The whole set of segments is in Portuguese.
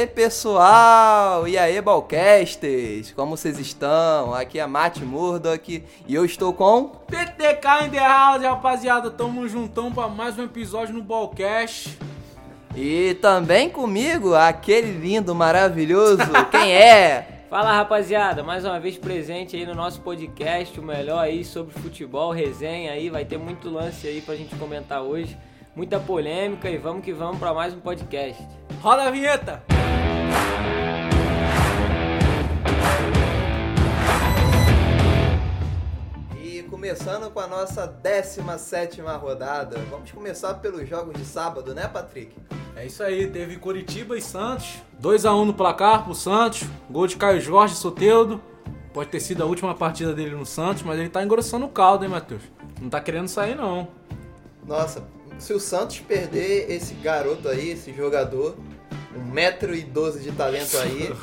aí, pessoal? E aí, Balcasters? Como vocês estão? Aqui é Matt Murdock e eu estou com... PTK in the house, rapaziada. Tamo juntão pra mais um episódio no Balcast. E também comigo, aquele lindo, maravilhoso, quem é? Fala rapaziada, mais uma vez presente aí no nosso podcast, o melhor aí sobre futebol, resenha aí, vai ter muito lance aí pra gente comentar hoje, muita polêmica e vamos que vamos pra mais um podcast. Roda a vinheta! E começando com a nossa 17 rodada, vamos começar pelos jogos de sábado, né, Patrick? É isso aí, teve Curitiba e Santos, 2x1 no placar pro Santos, gol de Caio Jorge Soteudo. Pode ter sido a última partida dele no Santos, mas ele tá engrossando o caldo, hein, Matheus? Não tá querendo sair, não. Nossa, se o Santos perder esse garoto aí, esse jogador, 1,12m de talento aí,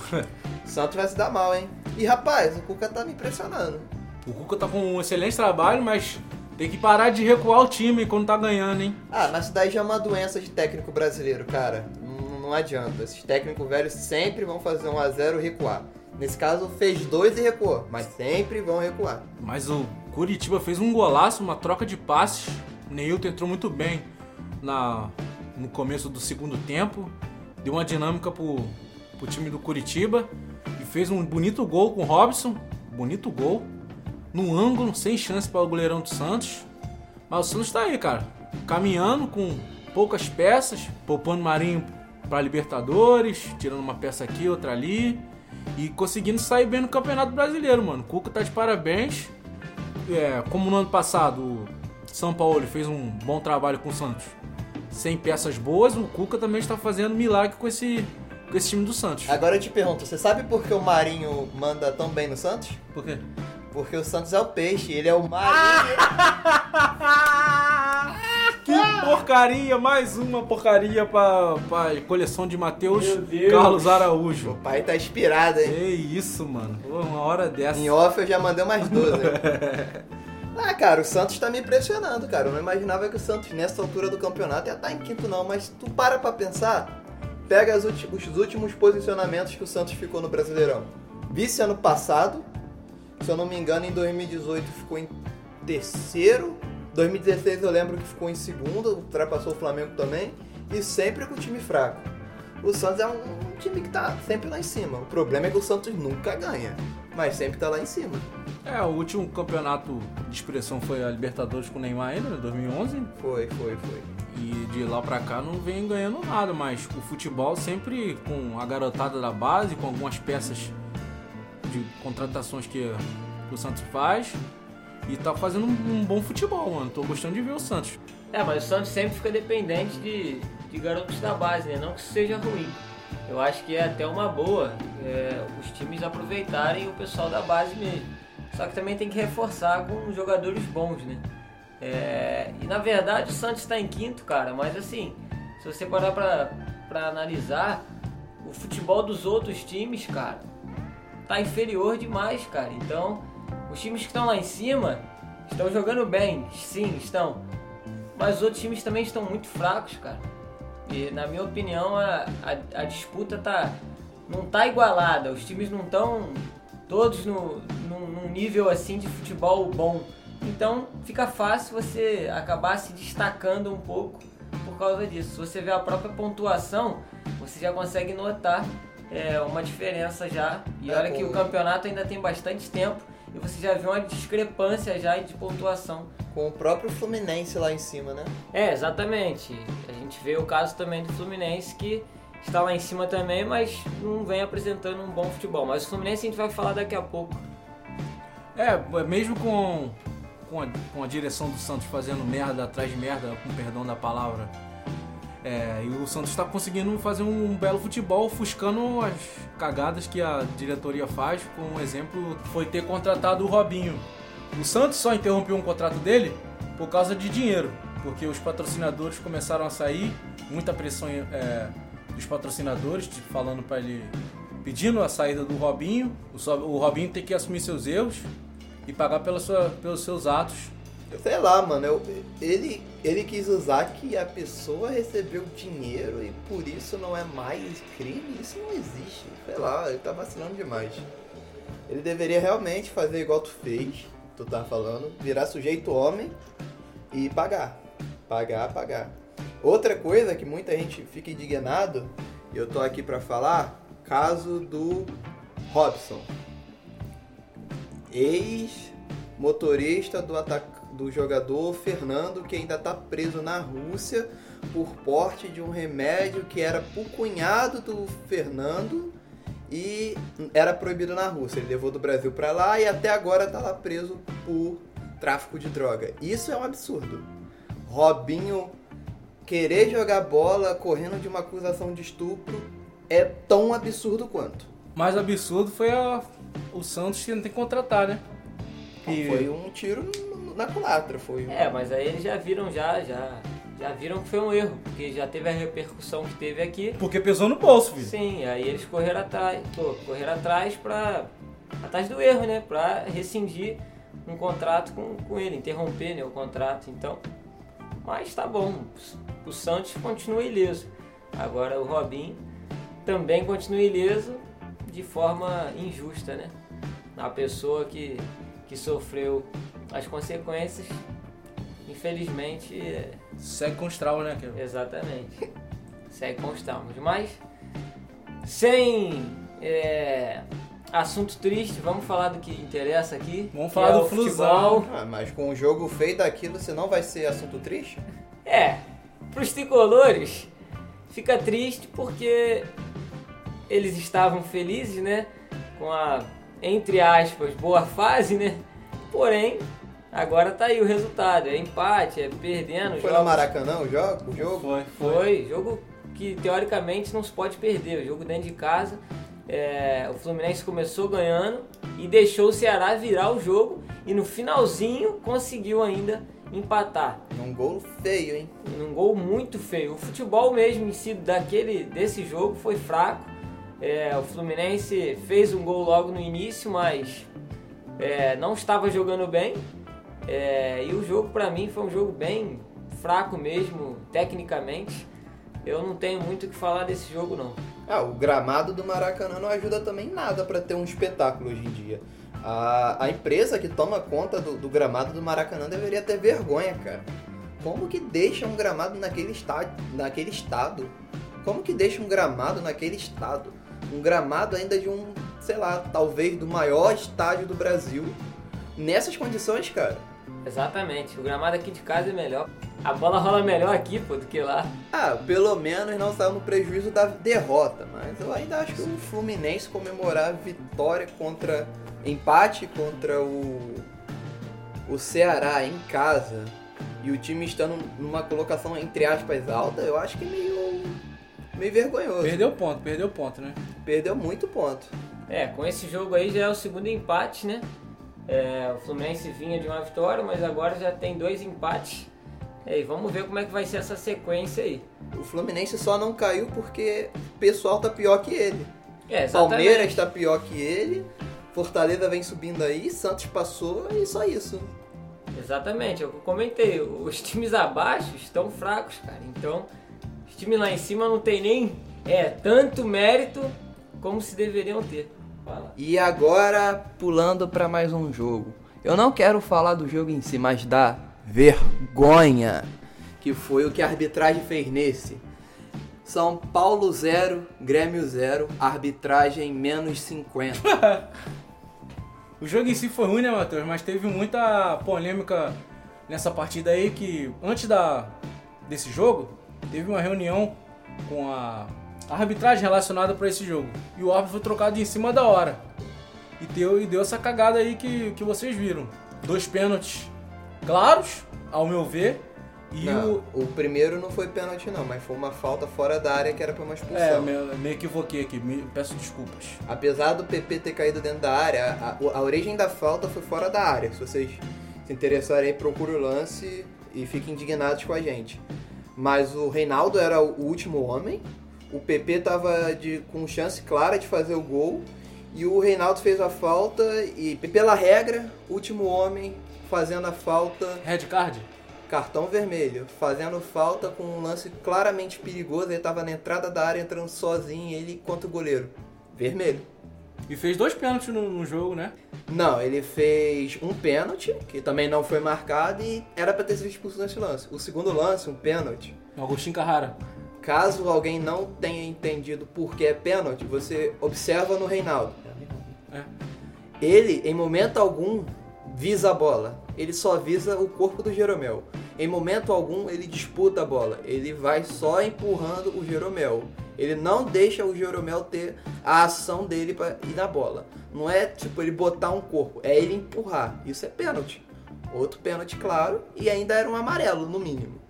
Santos vai se dar mal, hein? E rapaz, o Cuca tá me impressionando. O Cuca tá com um excelente trabalho, mas tem que parar de recuar o time quando tá ganhando, hein? Ah, mas isso daí já é uma doença de técnico brasileiro, cara. Não, não adianta. Esses técnicos velhos sempre vão fazer 1 a 0 e recuar. Nesse caso, fez dois e recuou, mas sempre vão recuar. Mas o Curitiba fez um golaço, uma troca de passes. Neilton entrou muito bem na, no começo do segundo tempo. Deu uma dinâmica pro, pro time do Curitiba. E fez um bonito gol com o Robson. Bonito gol. No ângulo, sem chance para o goleirão do Santos. Mas o Santos tá aí, cara. Caminhando com poucas peças. Poupando Marinho para Libertadores. Tirando uma peça aqui, outra ali. E conseguindo sair bem no Campeonato Brasileiro, mano. O Cuca tá de parabéns. É, como no ano passado o São Paulo fez um bom trabalho com o Santos sem peças boas, o Cuca também está fazendo milagre com esse, com esse time do Santos. Agora eu te pergunto, você sabe por que o Marinho manda tão bem no Santos? Por quê? Porque o Santos é o peixe, ele é o Marinho. que porcaria, mais uma porcaria pra, pra coleção de Matheus. Carlos o Araújo. pai tá inspirado, hein? Que isso, mano. Pô, uma hora dessa. Em off eu já mandei umas 12. ah, cara, o Santos tá me impressionando, cara. Eu não imaginava que o Santos, nessa altura do campeonato, ia estar em quinto, não. Mas tu para pra pensar, pega os últimos posicionamentos que o Santos ficou no Brasileirão. Vice ano passado, se eu não me engano, em 2018 ficou em terceiro. 2016 eu lembro que ficou em segundo, ultrapassou o Flamengo também. E sempre com time fraco. O Santos é um, um time que tá sempre lá em cima. O problema é que o Santos nunca ganha, mas sempre tá lá em cima. É, o último campeonato de expressão foi a Libertadores com o Neymar ainda, né? 2011. Foi, foi, foi. E de lá pra cá não vem ganhando nada, mas o futebol sempre com a garotada da base, com algumas peças de contratações que o Santos faz. E tá fazendo um, um bom futebol, mano. Tô gostando de ver o Santos. É, mas o Santos sempre fica dependente de, de garotos da base, né? Não que isso seja ruim. Eu acho que é até uma boa é, os times aproveitarem o pessoal da base mesmo. Só que também tem que reforçar com jogadores bons, né? É, e na verdade o Santos está em quinto, cara, mas assim, se você parar pra, pra analisar, o futebol dos outros times, cara, tá inferior demais, cara. Então, os times que estão lá em cima estão jogando bem, sim, estão. Mas os outros times também estão muito fracos, cara. E na minha opinião a, a, a disputa tá não tá igualada. Os times não estão todos no, num, num nível assim de futebol bom. Então fica fácil você acabar se destacando um pouco por causa disso. Se você vê a própria pontuação, você já consegue notar é, uma diferença já. E É, olha que o campeonato ainda tem bastante tempo e você já vê uma discrepância já de pontuação. Com o próprio Fluminense lá em cima, né? É, exatamente. A gente vê o caso também do Fluminense que está lá em cima também, mas não vem apresentando um bom futebol. Mas o Fluminense a gente vai falar daqui a pouco. É, mesmo com, com, a, com a direção do Santos fazendo merda atrás de merda, com perdão da palavra. É, e o Santos está conseguindo fazer um belo futebol, ofuscando as cagadas que a diretoria faz. Com um exemplo, foi ter contratado o Robinho. O Santos só interrompeu um contrato dele por causa de dinheiro, porque os patrocinadores começaram a sair, muita pressão é, dos patrocinadores falando para ele, pedindo a saída do Robinho. O, o Robinho tem que assumir seus erros e pagar pela sua, pelos seus atos. Sei lá, mano, eu, ele, ele quis usar que a pessoa recebeu dinheiro e por isso não é mais crime. Isso não existe. Sei lá, ele tá vacilando demais. Ele deveria realmente fazer igual tu fez, tu tá falando, virar sujeito homem e pagar. Pagar, pagar. Outra coisa que muita gente fica indignado, e eu tô aqui pra falar, caso do Robson. Ex-motorista do, atac- do jogador Fernando, que ainda tá preso na Rússia por porte de um remédio que era pro cunhado do Fernando e era proibido na Rússia. Ele levou do Brasil pra lá e até agora tá lá preso por tráfico de droga. Isso é um absurdo. Robinho querer jogar bola correndo de uma acusação de estupro é tão absurdo quanto. Mais absurdo foi a- o Santos que não tem que contratar, né? E- Foi um tiro no- na culatra, foi. É, mas aí eles já viram já, já, já viram que foi um erro, porque já teve a repercussão que teve aqui. Porque pesou no bolso, filho. Sim, aí eles correram atrás, pô, correram atrás pra. atrás do erro, né? Pra rescindir um contrato com, com ele, interromper né, o contrato. Então. Mas tá bom. O Santos continua ileso. Agora o Robinho também continua ileso de forma injusta, né? A pessoa que, que sofreu as consequências, infelizmente, Segue com os traumas, né? Que... Exatamente. Segue com os traumas. Mas, sem é, assunto triste, vamos falar do que interessa aqui. Vamos falar é do futebol. Ah, mas com o jogo feio daquilo, você não vai ser assunto triste? É, pros tricolores, fica triste porque eles estavam felizes, né? Com a, entre aspas, boa fase, né? Porém, agora tá aí o resultado. É empate, é perdendo. Foi no jogos- Maracanã o jogo? O jogo? Foi, foi. Foi, jogo que teoricamente não se pode perder. O jogo dentro de casa. é, o Fluminense começou ganhando e deixou o Ceará virar o jogo e no finalzinho conseguiu ainda empatar. Um gol feio, hein? Num gol muito feio. O futebol mesmo em si daquele, desse jogo foi fraco. É, o Fluminense fez um gol logo no início, mas é, não estava jogando bem. É, e o jogo pra mim foi um jogo bem fraco mesmo, tecnicamente. Eu não tenho muito o que falar desse jogo não. Ah, o gramado do Maracanã não ajuda também nada pra ter um espetáculo hoje em dia. A, a empresa que toma conta do, do gramado do Maracanã deveria ter vergonha, cara. Como que deixa um gramado naquele, estádio, naquele estado? Como que deixa um gramado naquele estado? Um gramado ainda de um, sei lá, talvez do maior estádio do Brasil. Nessas condições, cara. Exatamente. O gramado aqui de casa é melhor. A bola rola melhor aqui, pô, do que lá. Ah, pelo menos não saiu no prejuízo da derrota, mas eu ainda acho que o Fluminense comemorar a vitória contra empate contra o o Ceará em casa e o time estando numa colocação entre aspas alta, eu acho que é meio meio vergonhoso. Perdeu ponto, perdeu ponto, né? Perdeu muito ponto. É, com esse jogo aí já é o segundo empate, né? É, o Fluminense vinha de uma vitória, mas agora já tem dois empates. E vamos ver como é que vai ser essa sequência aí. O Fluminense só não caiu porque o pessoal tá pior que ele. É, exatamente. Palmeiras tá pior que ele. Fortaleza vem subindo aí, Santos passou e só isso. Exatamente, é o que eu comentei. Os times abaixo estão fracos, cara. Então, os times lá em cima não tem nem é, tanto mérito como se deveriam ter. Fala. E agora, pulando para mais um jogo. Eu não quero falar do jogo em si, mas da vergonha que foi o que a arbitragem fez nesse. São Paulo 0, Grêmio 0, arbitragem menos 50. O jogo em si foi ruim, né, Matheus? Mas teve muita polêmica nessa partida aí que antes da desse jogo teve uma reunião com a arbitragem relacionada para esse jogo e o árbitro foi trocado em cima da hora e deu, e deu essa cagada aí que, que vocês viram. Dois pênaltis claros, ao meu ver, e Não, o o primeiro não foi pênalti não, mas foi uma falta fora da área que era pra uma é, expulsão. me, me equivoquei aqui, me, peço desculpas. Apesar do PP ter caído dentro da área, a, a origem da falta foi fora da área. Se vocês se interessarem, procure o lance e fiquem indignados com a gente. Mas o Reinaldo era o último homem, o PP tava de, com chance clara de fazer o gol E o Reinaldo fez a falta e, pela regra, último homem fazendo a falta, Red card? cartão vermelho. Fazendo falta com um lance claramente perigoso. Ele tava na entrada da área entrando sozinho, ele contra o goleiro. Vermelho. E fez dois pênaltis no, no jogo, né? Não, ele fez um pênalti, que também não foi marcado, e era pra ter sido expulso nesse lance. O segundo lance, um pênalti. Agostinho Carrara. Caso alguém não tenha entendido por que é pênalti, você observa no Reinaldo. É. Ele, em momento algum, visa a bola. Ele só visa o corpo do Jeromel. Em momento algum, ele disputa a bola. Ele vai só empurrando o Jeromel. Ele não deixa o Jeromel ter a ação dele para ir na bola. Não é tipo ele botar um corpo, é ele empurrar. Isso é pênalti. Outro pênalti, claro, e ainda era um amarelo, no mínimo.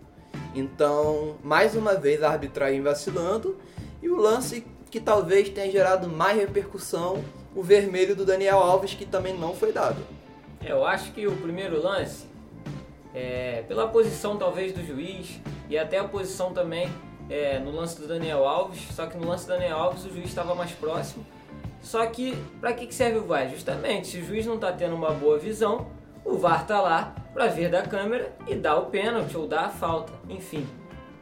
Então, mais uma vez a arbitragem vacilando e o lance que talvez tenha gerado mais repercussão, o vermelho do Daniel Alves, que também não foi dado. É, Eu acho que o primeiro lance, é, pela posição talvez do juiz e até a posição também é, no lance do Daniel Alves, só que no lance do Daniel Alves o juiz estava mais próximo. Só que para que, serve o VAR? Justamente, se o juiz não está tendo uma boa visão, o VAR tá lá para ver da câmera e dar o pênalti ou dar a falta. Enfim,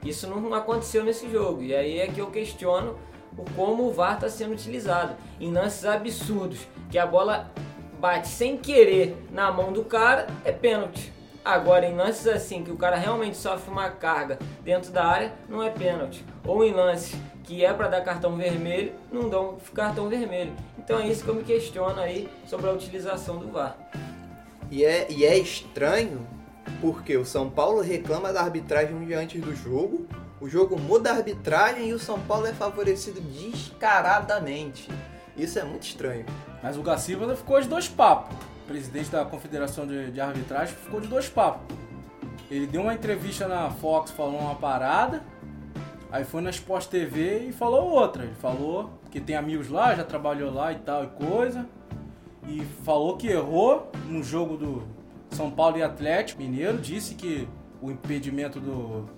isso não aconteceu nesse jogo. E aí é que eu questiono o como o VAR está sendo utilizado em lances absurdos, que a bola bate sem querer na mão do cara, é pênalti. Agora, em lances assim, que o cara realmente sofre uma carga dentro da área, não é pênalti. Ou em lances que é para dar cartão vermelho, não dão cartão vermelho. Então é isso que eu me questiono aí sobre a utilização do VAR. E é, e é estranho porque o São Paulo reclama da arbitragem um dia antes do jogo, o jogo muda a arbitragem e o São Paulo é favorecido descaradamente. Isso é muito estranho. Mas o Gaciba ficou de dois papos. O presidente da Confederação de, de Arbitragem ficou de dois papos. Ele deu uma entrevista na Fox falando uma parada, aí foi na Sport TV e falou outra. Ele falou que tem amigos lá, já trabalhou lá e tal e coisa. E falou que errou no jogo do São Paulo e Atlético Mineiro. Disse que o impedimento do,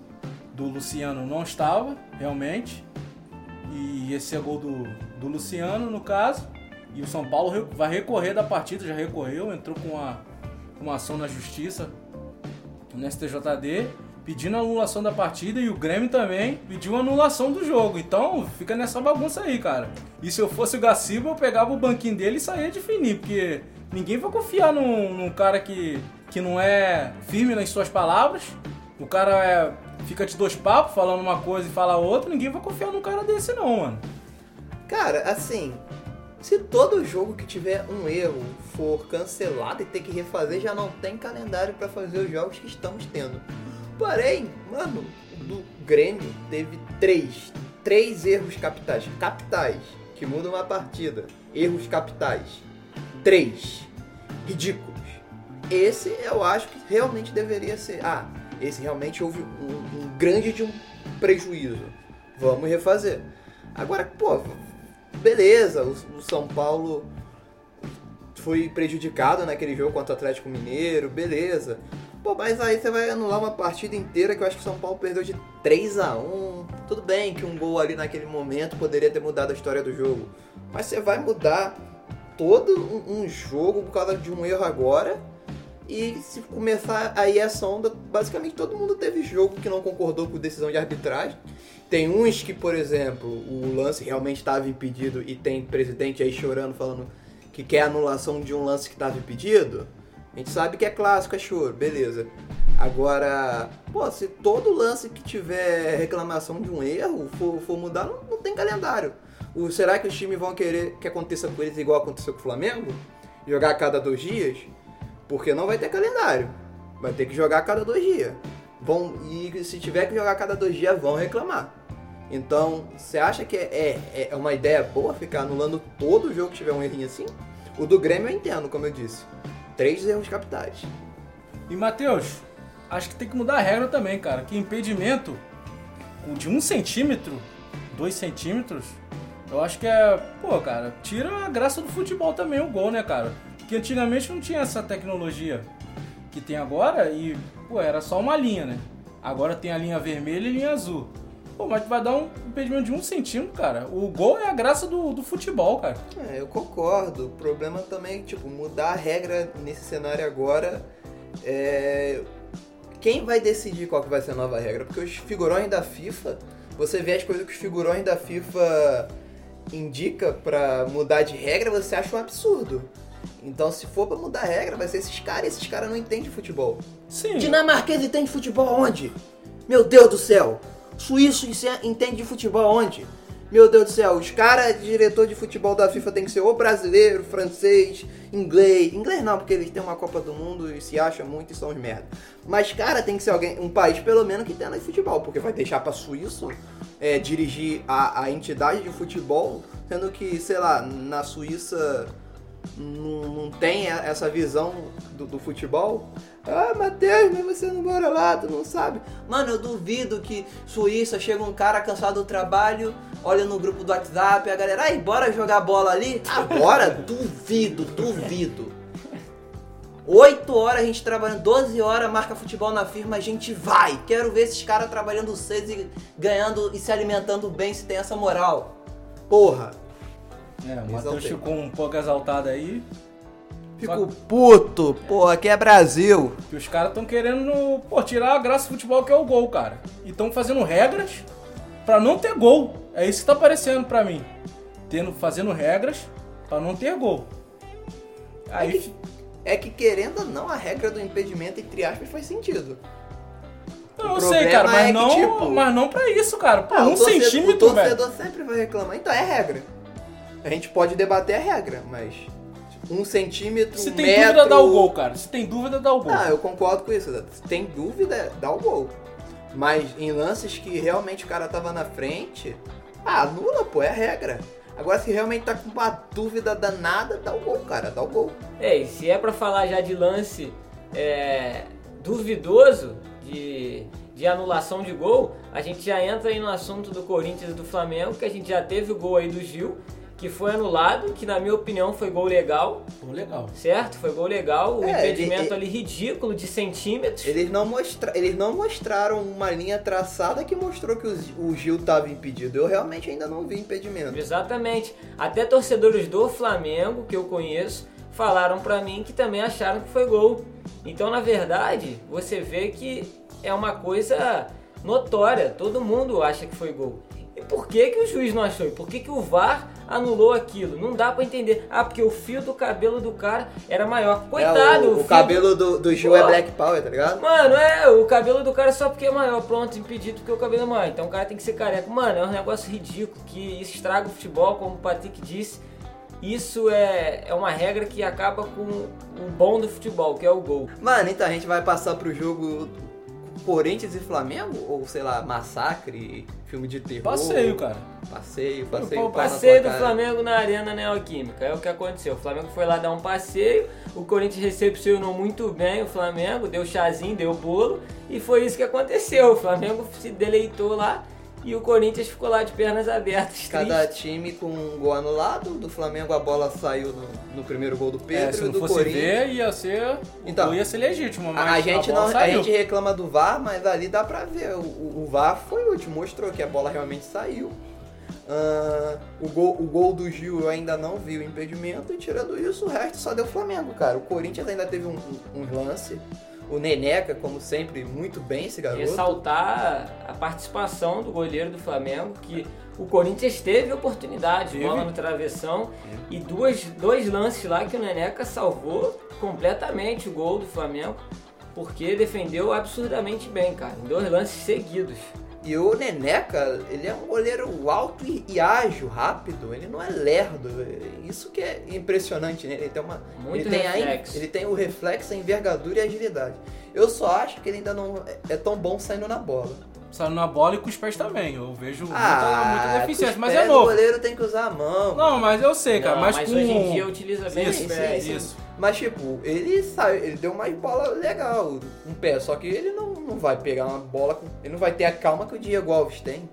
do Luciano não estava, realmente. E esse é gol do, do Luciano, no caso. E o São Paulo vai recorrer da partida, já recorreu, entrou com uma, uma ação na justiça no STJD, pedindo a anulação da partida e o Grêmio também pediu a anulação do jogo. Então fica nessa bagunça aí, cara. E se eu fosse o Gaciba, eu pegava o banquinho dele e saía de fininho, porque ninguém vai confiar num, num cara que, que não é firme nas suas palavras. O cara é, fica de dois papos, falando uma coisa e fala outra, ninguém vai confiar num cara desse não, mano. Cara, assim, se todo jogo que tiver um erro for cancelado e ter que refazer, já não tem calendário pra fazer os jogos que estamos tendo. Porém, mano, do Grêmio teve três, três erros capitais, capitais, que mudam uma partida. Erros capitais. Três. Ridículos. Esse eu acho que realmente deveria ser. Ah, esse realmente houve um, um grande de um prejuízo. Vamos refazer. Agora, pô, beleza, o, o São Paulo foi prejudicado naquele jogo contra o Atlético Mineiro, beleza. Pô, mas aí você vai anular uma partida inteira que eu acho que o São Paulo perdeu de 3 a 1 Tudo bem que um gol ali naquele momento poderia ter mudado a história do jogo. Mas você vai mudar todo um, um jogo por causa de um erro agora. E se começar aí essa onda, basicamente todo mundo teve jogo que não concordou com decisão de arbitragem. Tem uns que, por exemplo, o lance realmente estava impedido e tem presidente aí chorando falando que quer anulação de um lance que estava impedido. A gente sabe que é clássico, é choro, beleza. Agora, pô, se todo lance que tiver reclamação de um erro for, for mudar, não, não tem calendário. O, será que os times vão querer que aconteça com eles igual aconteceu com o Flamengo? Jogar a cada dois dias? Porque não vai ter calendário. Vai ter que jogar a cada dois dias. Vão, e se tiver que jogar a cada dois dias, vão reclamar. Então, você acha que é, é, é uma ideia boa ficar anulando todo jogo que tiver um errinho assim? O do Grêmio eu entendo, como eu disse. Três erros capitais. E Matheus, acho que tem que mudar a regra também, cara. Que impedimento de um centímetro, dois centímetros, eu acho que é. Pô, cara, tira a graça do futebol também o gol, né, cara? Porque antigamente não tinha essa tecnologia que tem agora e, pô, era só uma linha, né? Agora tem a linha vermelha e linha azul. Pô, mas vai dar um impedimento de um centímetro, cara. O gol é a graça do, do futebol, cara. É, eu concordo. O problema também é, tipo, mudar a regra nesse cenário agora é... Quem vai decidir qual que vai ser a nova regra? Porque os figurões da FIFA, você vê as coisas que os figurões da FIFA indica pra mudar de regra, você acha um absurdo. Então, se for pra mudar a regra, vai ser esses caras, e esses caras não entendem futebol. Sim. Dinamarquês entende futebol onde? Meu Deus do céu! Suíço entende de futebol onde? Meu Deus do céu, os caras, diretor de futebol da FIFA tem que ser ou brasileiro, francês, inglês. Inglês não, porque eles têm uma Copa do Mundo e se acham muito e são os merda. Mas, cara, tem que ser alguém, um país pelo menos que tenha futebol, porque vai deixar pra Suíço é, dirigir a, a entidade de futebol, sendo que, sei lá, na Suíça não, não tem essa visão do, do, futebol. Ah, Matheus, mas você não mora lá, tu não sabe. Mano, eu duvido que Suíça chega um cara cansado do trabalho, olha no grupo do WhatsApp, a galera, ai, bora jogar bola ali? Agora? duvido, duvido. 8 horas a gente trabalhando, 12 horas marca futebol na firma, a gente vai. Quero ver esses caras trabalhando 6 e ganhando e se alimentando bem se tem essa moral. Porra. É, o Matheus ficou um pouco exaltado aí. Fico puto, porra, aqui é Brasil. Que os caras estão querendo pô, tirar a graça do futebol que é o gol, cara. E estão fazendo regras para não ter gol. É isso que tá aparecendo para mim. Tendo, fazendo regras para não ter gol. Aí... É que, é que, querendo ou não, a regra do impedimento, entre aspas, faz sentido. Não, eu sei, cara, mas, é não, que, tipo, mas não pra isso, cara. Pô, ah, um torcedor, centímetro, O torcedor velho. sempre vai reclamar. Então é regra. A gente pode debater a regra, mas um centímetro, Se tem metro... dúvida, dá o gol, cara. Se tem dúvida, dá o gol. Ah, eu concordo com isso. Se tem dúvida, dá o gol. Mas em lances que realmente o cara tava na frente, ah, anula, pô, é a regra. Agora, se realmente tá com uma dúvida danada, dá o gol, cara, dá o gol. É, e se é pra falar já de lance é, duvidoso, de, de anulação de gol, a gente já entra aí no assunto do Corinthians e do Flamengo, que a gente já teve o gol aí do Gil, que foi anulado, que na minha opinião foi gol legal. Gol legal. Certo? Foi gol legal. O é, impedimento ele, ali ridículo de centímetros. Eles não, mostra, eles não mostraram uma linha traçada que mostrou que o, o Gil estava impedido. Eu realmente ainda não vi impedimento. Exatamente. Até torcedores do Flamengo, que eu conheço, falaram para mim que também acharam que foi gol. Então, na verdade, você vê que é uma coisa notória. Todo mundo acha que foi gol. E por que, que o juiz não achou? E por que, que o VAR anulou aquilo? Não dá para entender. Ah, porque o fio do cabelo do cara era maior. Coitado, é, o, o, o cabelo do, do Gil é Black Power, tá ligado? Mano, é, o cabelo do cara é só porque é maior. Pronto, impedido porque o cabelo é maior. Então o cara tem que ser careca. Mano, é um negócio ridículo que isso estraga o futebol, como o Patrick disse. Isso é, é uma regra que acaba com o bom do futebol, que é o gol. Mano, então a gente vai passar pro jogo Corinthians e Flamengo? Ou, sei lá, massacre, filme de terror? Passeio, cara. Passeio, passeio. O passeio do Flamengo na Arena Neoquímica. É o que aconteceu. O Flamengo foi lá dar um passeio, o Corinthians recepcionou muito bem o Flamengo, deu chazinho, deu bolo, e foi isso que aconteceu. O Flamengo se deleitou lá e o Corinthians ficou lá de pernas abertas. Cada triste. time com um gol anulado. Do Flamengo a bola saiu no, no primeiro gol do Pedro. É, se não do fosse Corinthians. ver, ia ser. Então, ia ser legítimo. Mas a, gente, a não, a gente reclama do VAR, mas ali dá pra ver. O, o VAR foi o último, mostrou que a bola realmente saiu. Uh, o, gol, o gol do Gil eu ainda não vi o impedimento, e tirando isso, o resto só deu Flamengo, cara. O Corinthians ainda teve um, um, um lance o Neneca, como sempre, muito bem esse garoto. Ressaltar a participação do goleiro do Flamengo, que o Corinthians teve oportunidade, teve. bola no travessão e duas, dois lances lá que o Neneca salvou completamente o gol do Flamengo, porque defendeu absurdamente bem, cara, em dois lances seguidos. E o Neneca, ele é um goleiro alto e, e, ágil, rápido, ele não é lerdo. Isso que é impressionante, né? Ele tem uma. Muito ele tem, reflexo. A, ele tem o reflexo, a envergadura e a agilidade. Eu só acho que ele ainda não é tão bom saindo na bola. Saindo na bola e com os pés também. Eu vejo ah, muita, muita deficiência, mas é novo. O goleiro tem que usar a mão. Não, mas eu sei, cara. Não, mas, mas com... hoje em dia utiliza bem isso, os pés. Isso. Mas tipo, ele saiu, ele deu uma bola legal, um pé, só que ele não, não vai pegar uma bola com. Ele não vai ter a calma que o Diego Alves tem.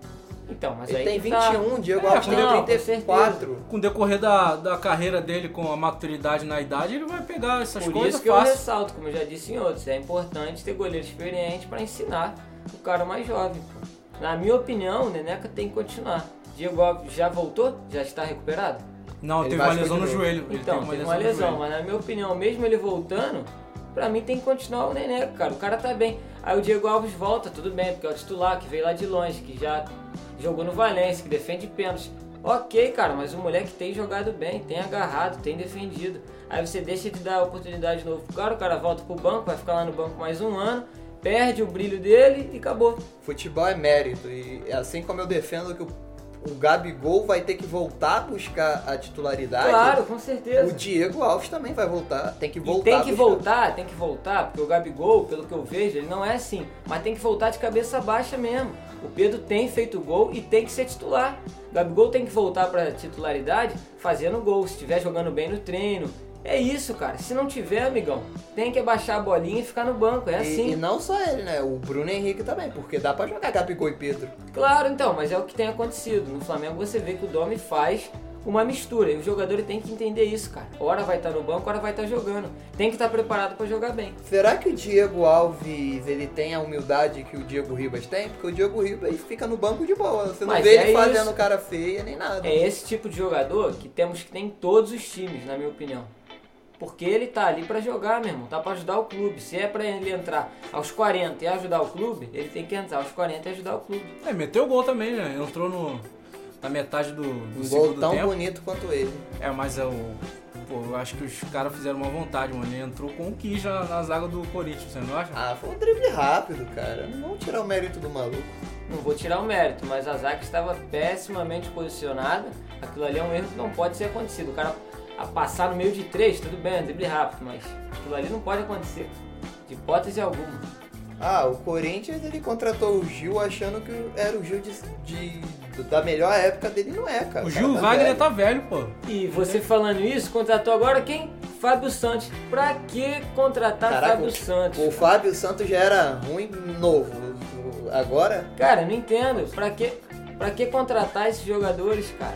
Então, mas ele aí tem 21, tá... o Diego é, Alves tem 34. Com o decorrer da, da carreira dele, com a maturidade na idade, ele vai pegar essas Por coisas isso que fácil. eu ressalto, como eu já disse em outros, é importante ter goleiro experiente para ensinar o cara mais jovem. Pô. Na minha opinião, o Neneca tem que continuar. Diego Alves já voltou? Já está recuperado? Não, Ele teve uma lesão no joelho. Ele Então, teve teve uma lesão, joelho. mas na minha opinião, mesmo ele voltando, pra mim tem que continuar o Neneca, cara. O cara tá bem. Aí o Diego Alves volta, tudo bem, porque é o titular que veio lá de longe, que já jogou no Valência, que defende pênaltis. Ok, cara, mas o moleque tem jogado bem, tem agarrado, tem defendido. Aí você deixa de dar oportunidade de novo pro cara, o cara volta pro banco, vai ficar lá no banco mais um ano, perde o brilho dele e acabou. Futebol é mérito. E é assim como eu defendo que o, o Gabigol vai ter que voltar a buscar a titularidade, Claro, com o certeza. Diego Alves também vai voltar. Tem que E voltar. tem a que voltar, tem que voltar, porque o Gabigol, pelo que eu vejo, ele não é assim. Mas tem que voltar de cabeça baixa mesmo. O Pedro tem feito gol e tem que ser titular. O Gabigol tem que voltar pra titularidade fazendo gol, se estiver jogando bem no treino. É isso, cara. Se não tiver, amigão, tem que abaixar a bolinha e ficar no banco. É E- assim. E, não só ele, né? O Bruno Henrique também, porque dá pra jogar Gabigol e Pedro. Claro, então, mas é o que tem acontecido. No Flamengo você vê que o Domi faz uma mistura e o jogador tem que entender isso, cara. Hora vai estar no banco, hora vai estar jogando. Tem que estar preparado pra jogar bem. Será que o Diego Alves ele tem a humildade que o Diego Ribas tem? Porque o Diego Ribas fica no banco de boa. Você não Mas vê é ele fazendo isso. cara feia nem nada. É esse tipo de jogador que temos que ter em todos os times, na minha opinião. Porque ele tá ali pra jogar, meu irmão, tá pra ajudar o clube. Se é pra ele entrar aos 40 e ajudar o clube, ele tem que entrar aos 40 e ajudar o clube. É, meteu gol também, né? Entrou no, na metade do, do Um gol segundo tão tempo. bonito quanto ele. É, mas é o. Pô, eu acho que os caras fizeram uma vontade, mano. Ele entrou com o Kiss na, na zaga do Corinthians, você não acha? Ah, foi um drible rápido, cara. Não vamos tirar o mérito do maluco. Não vou tirar o mérito, mas a zaga estava pessimamente posicionada. Aquilo ali é um erro que não pode ser acontecido. O cara a passar no meio de três, tudo bem, é drible rápido, mas aquilo ali não pode acontecer. De hipótese alguma. Ah, o Corinthians ele contratou o Gil achando que era o Gil de, de- da melhor época dele. Não é, cara. O Gil tá Wagner velho. tá velho, pô. E você falando isso, contratou agora quem? Fábio Santos. Pra que contratar Caraca, Fábio Santos? O Fábio Santos já era ruim novo. O- Agora, Cara, eu não entendo. Pra que, pra que contratar esses jogadores, cara?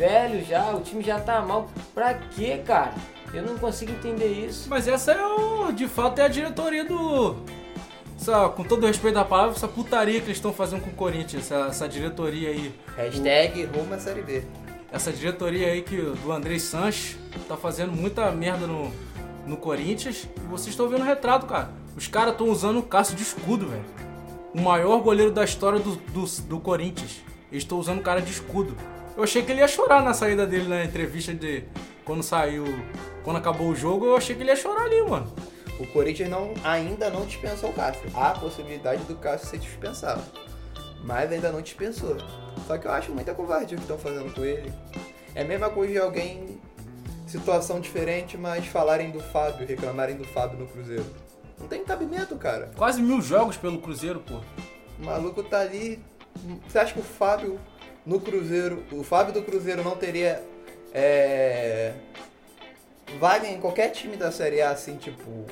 Velho já, o time já tá mal. Pra que, cara? Eu não consigo entender isso. Mas essa é o. De fato é a diretoria do. Essa, com todo o respeito da palavra, essa putaria que eles estão fazendo com o Corinthians, essa, essa diretoria aí. hashtag rumo à Série B. Essa diretoria aí que, do Andrei Sanches tá fazendo muita merda no, no Corinthians. E vocês estão vendo o retrato, cara. Os caras estão usando o Cássio de escudo, velho. O maior goleiro da história do, do, do Corinthians. Eles estão usando o cara de escudo. Eu achei que ele ia chorar na saída dele na entrevista de. Quando saiu. Quando acabou o jogo, eu achei que ele ia chorar ali, mano. O Corinthians não, ainda não dispensou o Cássio. Há a possibilidade do Cássio ser dispensado. Mas ainda não dispensou. Só que eu acho muita covardia o que estão fazendo com ele. É a mesma coisa de alguém, situação diferente, mas falarem do Fábio, reclamarem do Fábio no Cruzeiro. Não tem cabimento, cara. Quase mil jogos pelo Cruzeiro, pô. O maluco tá ali. Você acha que o Fábio no Cruzeiro. O Fábio do Cruzeiro não teria. É. Vaga em qualquer time da Série A, assim, tipo.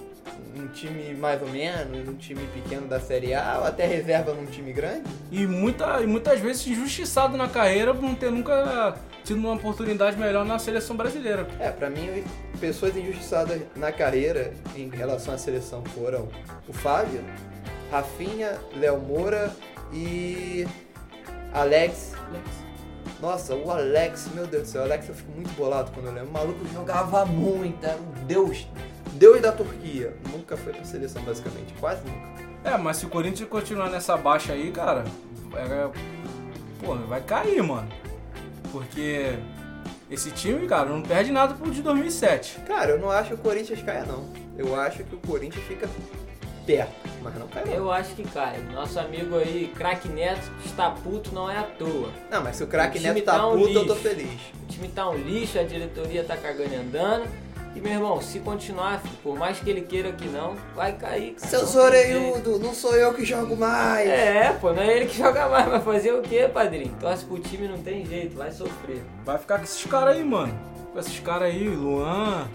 Um time mais ou menos, um time pequeno da Série A, ou até reserva num time grande? E, muita, e muitas vezes injustiçado na carreira por não ter nunca tido uma oportunidade melhor na seleção brasileira. É, pra mim, pessoas injustiçadas na carreira em relação à seleção foram o Fábio, Rafinha, Léo Moura e Alex. Nossa, o Alex, meu Deus do céu, o Alex eu fico muito bolado quando eu lembro. O maluco jogava muito, era um deus. Deus da Turquia. Nunca foi pra seleção, basicamente. Quase nunca. É, mas se o Corinthians continuar nessa baixa aí, cara, é, pô, vai cair, mano. Porque esse time, cara, não perde nada pro de 2007. Cara, eu não acho que o Corinthians caia, não. Eu acho que o Corinthians fica perto, mas não cai, não. Eu acho que cai. Nosso amigo aí, craque Neto, está puto não é à toa. Não, mas se o craque O Neto tá, tá um puto, eu tô lixo. feliz. O time tá um lixo, a diretoria tá cagando e andando. E meu irmão, se continuar, por mais que ele queira que não, vai cair. cara. Seus orelhudo, não sou eu que jogo mais. É, pô, não é ele que joga mais, vai fazer o quê, padrinho? Torce pro time, não tem jeito, vai sofrer. Vai ficar com esses caras aí, mano. Com esses caras aí, Luan.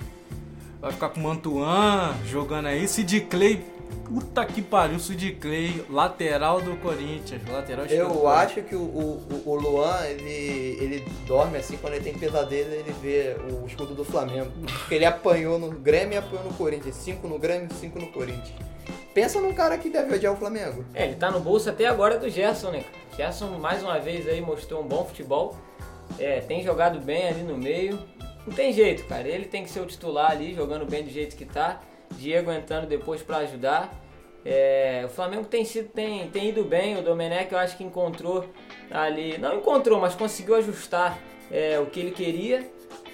Vai ficar com o Mantuan jogando aí. Sid Clay. Puta que pariu, Sid Clay, lateral do Corinthians. Lateral esquerdo Eu acho que o, o, o Luan, ele, ele dorme assim, quando ele tem pesadelo, ele vê o escudo do Flamengo. Porque ele apanhou no Grêmio e apanhou no Corinthians. Cinco no Grêmio, cinco no Corinthians. Pensa num cara que deve odiar o Flamengo. É, ele tá no bolso até agora do Gerson, né? Gerson mais uma vez aí mostrou um bom futebol. É, tem jogado bem ali no meio. Não tem jeito, cara. Ele tem que ser o titular ali, jogando bem do jeito que tá. Diego entrando depois para ajudar. É, o Flamengo tem, sido, tem, tem ido bem. O Domenech eu acho que encontrou ali. Não encontrou, mas conseguiu ajustar é, o que ele queria.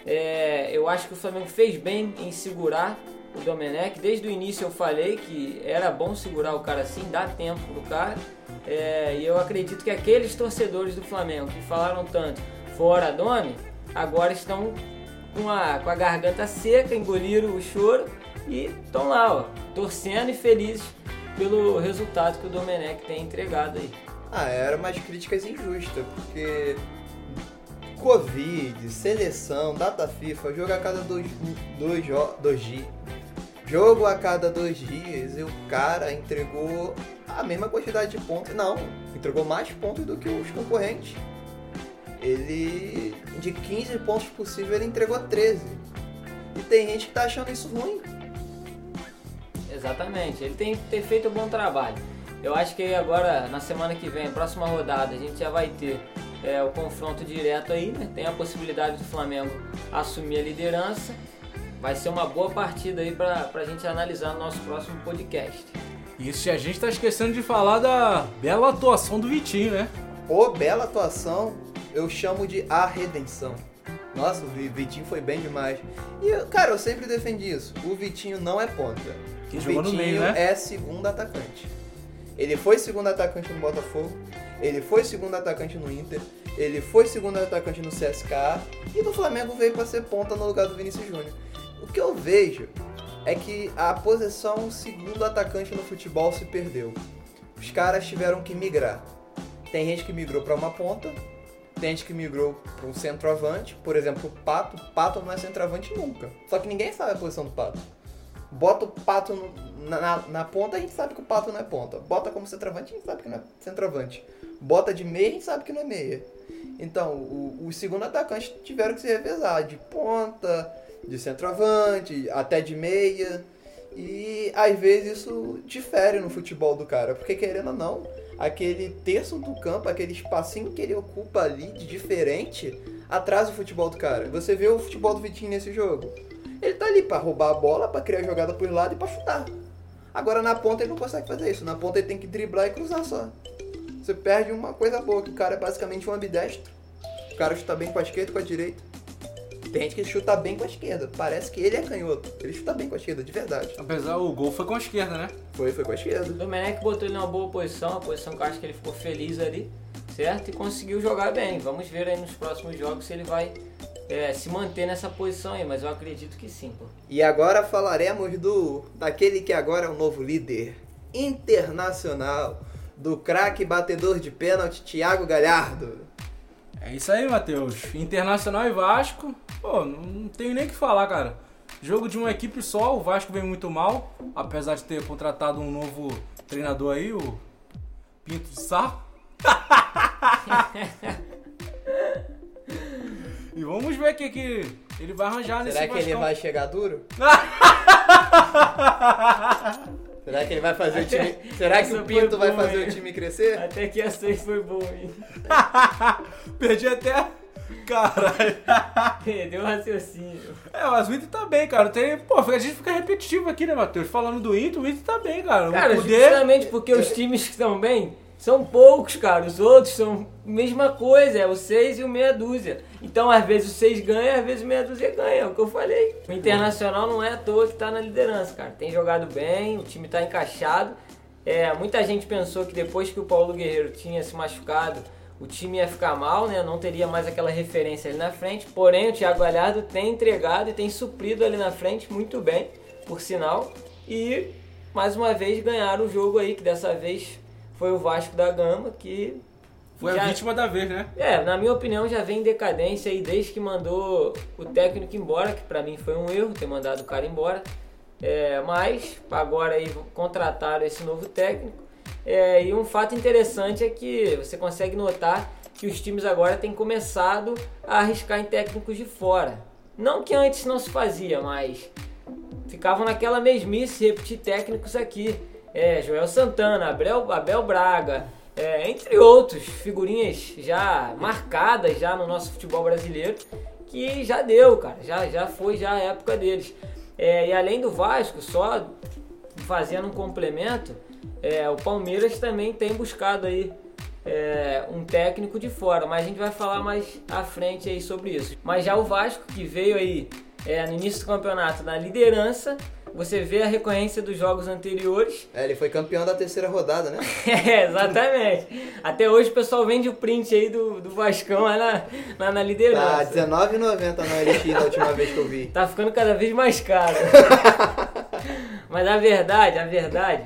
É, eu acho que o Flamengo fez bem em segurar o Domenech. Desde o início eu falei que era bom segurar o cara assim, dar tempo pro cara. É, e eu acredito que aqueles torcedores do Flamengo que falaram tanto fora Domi, agora estão com a, com a garganta seca, engoliram o choro e estão lá, ó, torcendo e felizes pelo resultado que o Domenech tem entregado aí. Ah, era umas críticas injustas, porque Covid, seleção, data FIFA, jogo a cada dois, dois, dois dias. Jogo a cada dois dias e o cara entregou a mesma quantidade de pontos. Não, entregou mais pontos do que os concorrentes. Ele, de 15 pontos possíveis, ele entregou 13. E tem gente que tá achando isso ruim. Exatamente, ele tem que ter feito um bom trabalho. Eu acho que agora, na semana que vem, próxima rodada, a gente já vai ter é, o confronto direto aí, né? Tem a possibilidade do Flamengo assumir a liderança. Vai ser uma boa partida aí pra, pra gente analisar no nosso próximo podcast. Isso, e a gente tá esquecendo de falar da bela atuação do Vitinho, né? Ô, bela atuação, eu chamo de a redenção. Nossa, o Vitinho foi bem demais. E, cara, eu sempre defendi isso. O Vitinho não é ponta. Que o jogou no Vitinho meio, né? é segundo atacante. Ele foi segundo atacante no Botafogo, ele foi segundo atacante no Inter, ele foi segundo atacante no CSKA e no Flamengo veio para ser ponta no lugar do Vinícius Júnior. O que eu vejo é que a posição segundo atacante no futebol se perdeu. Os caras tiveram que migrar. Tem gente que migrou para uma ponta, tem gente que migrou para um centroavante, por exemplo, o Pato. Pato não é centroavante nunca. Só que ninguém sabe a posição do Pato. Bota o Pato no- na, na, ponta, a gente sabe que o Pato não é ponta. Bota como centroavante, a gente sabe que não é centroavante. Bota de meia, a gente sabe que não é meia. Então, o- segundo atacantes tiveram que se revezar de ponta, de centroavante, até de meia. E às vezes isso difere no futebol do cara, porque querendo ou não, aquele terço do campo, aquele espacinho que ele ocupa ali de diferente, atrasa o futebol do cara. Você vê o futebol do Vitinho nesse jogo. Ele tá ali pra roubar a bola, pra criar jogada por lado e pra chutar. Agora na ponta ele não consegue fazer isso. Na ponta ele tem que driblar e cruzar só. Você perde uma coisa boa, que o cara é basicamente um ambidestro. O cara chuta bem com a esquerda e com a direita. Tem gente que chuta bem com a esquerda. Parece que ele é canhoto. Ele chuta bem com a esquerda, de verdade. Apesar o gol foi com a esquerda, né? Foi, foi com a O esquerda. Domenech botou ele numa boa posição, a posição que eu acho que ele ficou feliz ali, certo? E conseguiu jogar bem. Vamos ver aí nos próximos jogos se ele vai é, se manter nessa posição aí, mas eu acredito que sim, pô. E agora falaremos do daquele que agora é o novo líder internacional do craque batedor de pênalti Thiago Galhardo. É isso aí, Matheus. Internacional e Vasco, pô, não, não tenho nem o que falar, cara. Jogo de uma equipe só, o Vasco vem muito mal, apesar de ter contratado um novo treinador aí, o Pinto de Sá. E vamos ver o que, que ele vai arranjar nesse Será que ele vai chegar duro? Será que ele vai fazer o time? Será que o Pinto vai fazer hein? o time crescer? Até que essa aí foi boa, hein? Perdi até. Caralho. Perdeu o raciocínio. É, mas o Inter tá bem, cara. Tem, pô, a gente fica repetitivo aqui, né, Matheus? Falando do Inter, o Inter tá bem, cara. Cara, o poder. justamente porque os times que estão bem são poucos, cara. Os outros são a mesma coisa, é o 6 e o meia dúzia. Então, às vezes o 6 ganha, às vezes o meia dúzia ganha, é o que eu falei. O Internacional não é à toa que tá na liderança, cara. Tem jogado bem, o time tá encaixado. É, muita gente pensou que depois que o Paulo Guerreiro tinha se machucado, o time ia ficar mal, né? Não teria mais aquela referência ali na frente. Porém, o Thiago Galhardo tem entregado e tem suprido ali na frente muito bem, por sinal. E mais uma vez ganharam o jogo aí, que dessa vez foi o Vasco da Gama, que Foi a já- vítima da vez, né? é, na minha opinião já vem em decadência aí desde que mandou o técnico embora, que pra mim foi um erro ter mandado o cara embora. É, mas agora aí contrataram esse novo técnico. É, e um fato interessante é que você consegue notar que os times agora têm começado a arriscar em técnicos de fora. Não que antes não se fazia, mas ficavam naquela mesmice repetir técnicos aqui. É, Joel Santana, Abel, Abel Braga, é, entre outros, figurinhas já marcadas já no nosso futebol brasileiro, que já deu, cara, já, já foi já a época deles. É, e além do Vasco, só fazendo um complemento, é, o Palmeiras também tem buscado aí é, um técnico de fora, mas a gente vai falar mais à frente aí sobre isso. Mas já o Vasco, que veio aí é, no início do campeonato na liderança, você vê a recorrência dos jogos anteriores. É, ele foi campeão da terceira rodada, né? é, exatamente. Até hoje o pessoal vende o print aí do, do Vascão lá na, lá na liderança. Tá R$19,90 no LX da última vez que eu vi. Tá ficando cada vez mais caro. Mas a verdade, a verdade,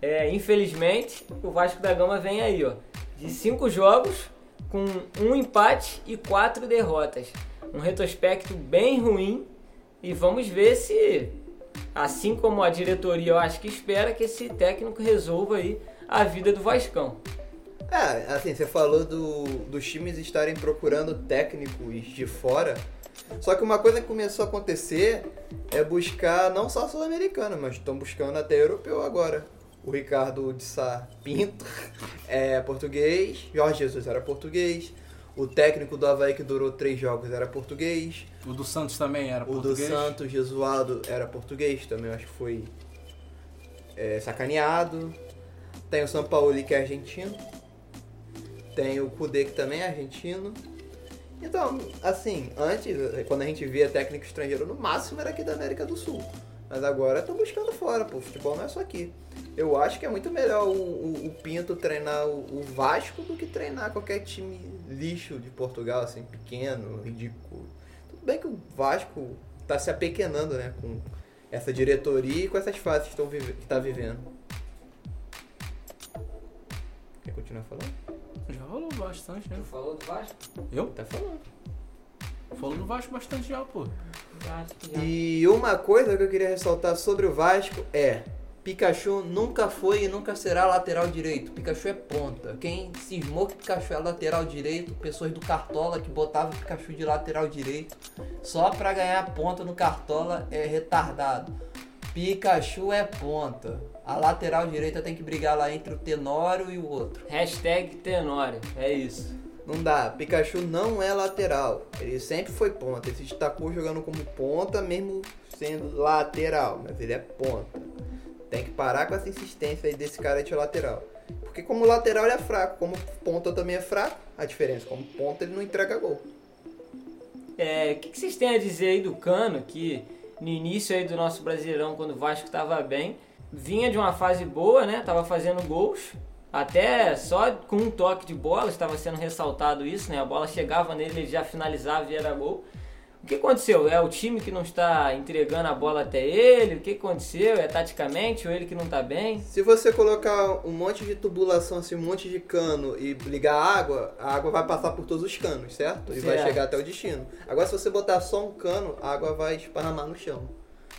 é, infelizmente, o Vasco da Gama vem aí, ó. De cinco jogos, com um empate e quatro derrotas. Um retrospecto bem ruim. E vamos ver se assim como a diretoria eu acho que espera que esse técnico resolva aí a vida do Vascão. É, assim, você falou do, dos times estarem procurando técnicos de fora. Só que uma coisa que começou a acontecer é buscar não só sul-americano, mas estão buscando até europeu agora. O Ricardo de Sá Pinto é português, Jorge Jesus era português, o técnico do Havaí que durou três jogos era português. O do Santos também era o português. O do Santos, Jesualdo, era português também, acho que foi é, sacaneado. Tem o São Paulo que é argentino. Tem o Kudê que também é argentino. Então, assim, antes, quando a gente via técnico estrangeiro, no máximo era aqui da América do Sul. Mas agora estão buscando fora, pô. O futebol não é só aqui. Eu acho que é muito melhor o, o, o Pinto treinar o, o, Vasco do que treinar qualquer time lixo de Portugal, assim, pequeno, ridículo. Tudo bem que o Vasco está se apequenando, né, com essa diretoria e com essas fases que, estão vive que tá vivendo. Quer continuar falando? Já falou bastante, né? Tu falou do Vasco? Eu? Tá falando. Falou do Vasco bastante já, pô. Já. E uma coisa que eu queria ressaltar sobre o Vasco é Pikachu nunca foi e nunca será lateral direito. Pikachu é ponta. Quem cismou que Pikachu é lateral direito, pessoas do Cartola que botavam Pikachu de lateral direito só pra ganhar ponta no Cartola é retardado. Pikachu é ponta. A lateral direita tem que brigar lá entre o Tenório e o outro. Hashtag Tenório, é isso. Não dá, Pikachu não é lateral. Ele sempre foi ponta. Ele se destacou jogando como ponta, mesmo sendo lateral, mas ele é ponta. Tem que parar com essa insistência aí desse cara de lateral. Porque como lateral ele é fraco, como ponta também é fraco, a diferença, como ponta ele não entrega gol. É, o que, que vocês têm a dizer aí do Cano, que no início aí do nosso Brasileirão, quando o Vasco estava bem, vinha de uma fase boa, né? Tava fazendo gols, até só com um toque de bola, estava sendo ressaltado isso, né? A bola chegava nele, ele já finalizava e era gol. O que aconteceu? É o time que não está entregando a bola até ele? O que aconteceu? É taticamente ou ele que não está bem? Se você colocar um monte de tubulação, assim, um monte de cano e ligar a água, a água vai passar por todos os canos, certo? E vai Certo. chegar até o destino. Agora, se você botar só um cano, a água vai esparramar no chão.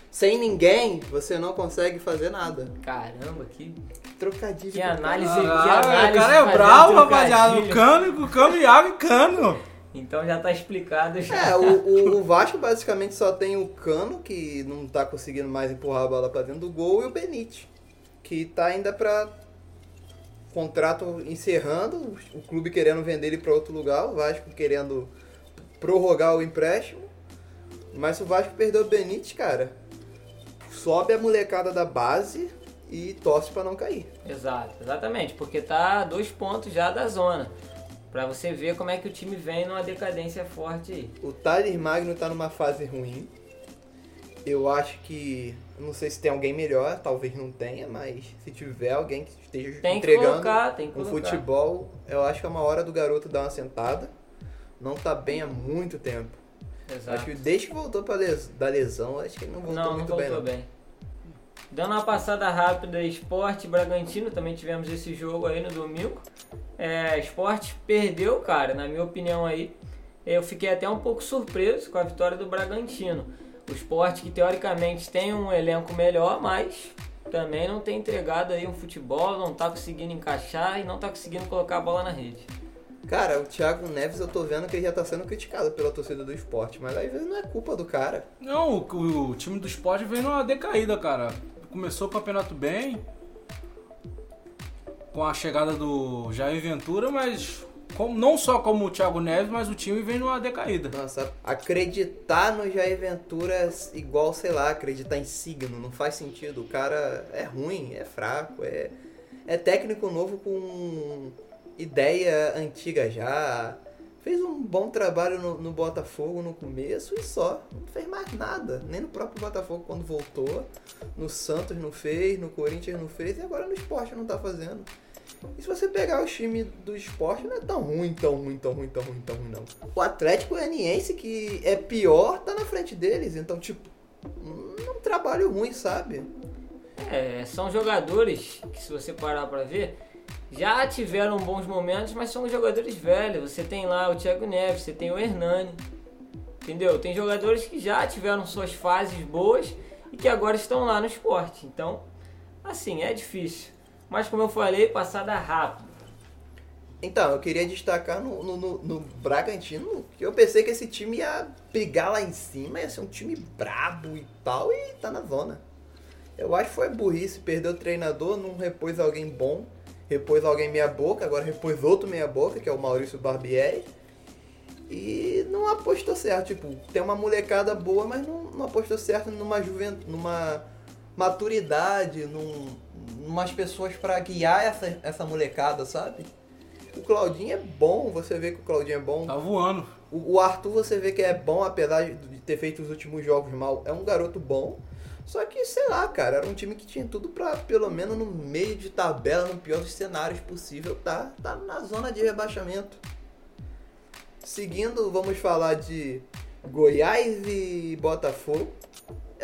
Sem ninguém, você não consegue fazer nada. Caramba, que, Trocadilho. que análise. caralho. que Ah, análise o cara é bravo, rapaziada. O cano, o cano e água e cano. Então já tá explicado já. É, o, o, Vasco basicamente só tem o Cano, que não tá conseguindo mais empurrar a bola pra dentro do gol, e o Benite, que tá ainda pra contrato encerrando, o clube querendo vender ele pra outro lugar, o Vasco querendo prorrogar o empréstimo. Mas se o Vasco perdeu o Benite, cara, sobe a molecada da base e torce pra não cair. Exato, exatamente, porque tá a dois pontos já da zona. Pra você ver como é que o time vem numa decadência forte aí. O Thales Magno tá numa fase ruim. Eu acho que. Não sei se tem alguém melhor, talvez não tenha, mas se tiver alguém que esteja Tem que entregando colocar, tem que um colocar. futebol, eu acho que é uma hora do garoto dar uma sentada. Não tá bem há muito tempo. Exato. Acho que desde que voltou pra les... da lesão, acho que ele não voltou não, não muito voltou bem. bem, não. Dando uma passada rápida, Esporte Bragantino, também tivemos esse jogo aí no domingo. É, Esporte perdeu, cara, na minha opinião aí. Eu fiquei até um pouco surpreso com a vitória do Bragantino. O Esporte que teoricamente tem um elenco melhor, mas também não tem entregado aí um futebol, não tá conseguindo encaixar e não tá conseguindo colocar a bola na rede. Cara, o Thiago Neves eu tô vendo que ele já tá sendo criticado pela torcida do esporte, mas às vezes não é culpa do cara. Não, o, o time do esporte veio numa decaída, cara. Começou o campeonato bem, com a chegada do Jair Ventura, mas como- não só como o Thiago Neves, mas o time vem numa decaída. Nossa, acreditar no Jair Ventura é igual, sei lá, acreditar em signo, não faz sentido. O cara é ruim, é fraco, é, é técnico novo com ideia antiga já. Fez um bom trabalho no, no Botafogo no começo e só. Não fez mais nada. Nem no próprio Botafogo quando voltou. No Santos não fez, no Corinthians não fez e agora no esporte não tá fazendo. E se você pegar o time do esporte, não é tão ruim, tão ruim, tão ruim, tão ruim, tão ruim, não. O Atlético Goianiense, que é pior, tá na frente deles. Então, tipo, hum, é um trabalho ruim, sabe? É, são jogadores que se você parar pra ver, já tiveram bons momentos, mas são jogadores velhos. Você tem lá o Thiago Neves, você tem o Hernani. Entendeu? Tem jogadores que já tiveram suas fases boas e que agora estão lá no esporte. Então, assim, é difícil. Mas como eu falei, passada rápido. Então, eu queria destacar no, no, no- no Bragantino, que eu pensei que esse time ia brigar lá em cima, ia ser um time brabo e tal, e tá na zona. Eu acho que foi burrice, perdeu o treinador, não repôs alguém bom, repôs alguém meia boca, agora repôs outro meia boca, que é o Maurício Barbieri. E não apostou certo, tipo, tem uma molecada boa, mas não, não apostou certo numa juventude, numa maturidade, num, numas pessoas pra guiar essa, essa molecada, sabe? O Claudinho é bom, você vê que o Claudinho é bom. Tá voando. O, o Arthur você vê que é bom, apesar de de ter feito os últimos jogos mal. É um garoto bom. Só que, sei lá, cara, era um time que tinha tudo pra, pelo menos no meio de tabela, no pior dos cenários possível, tá, tá na zona de rebaixamento. Seguindo, vamos falar de Goiás e Botafogo.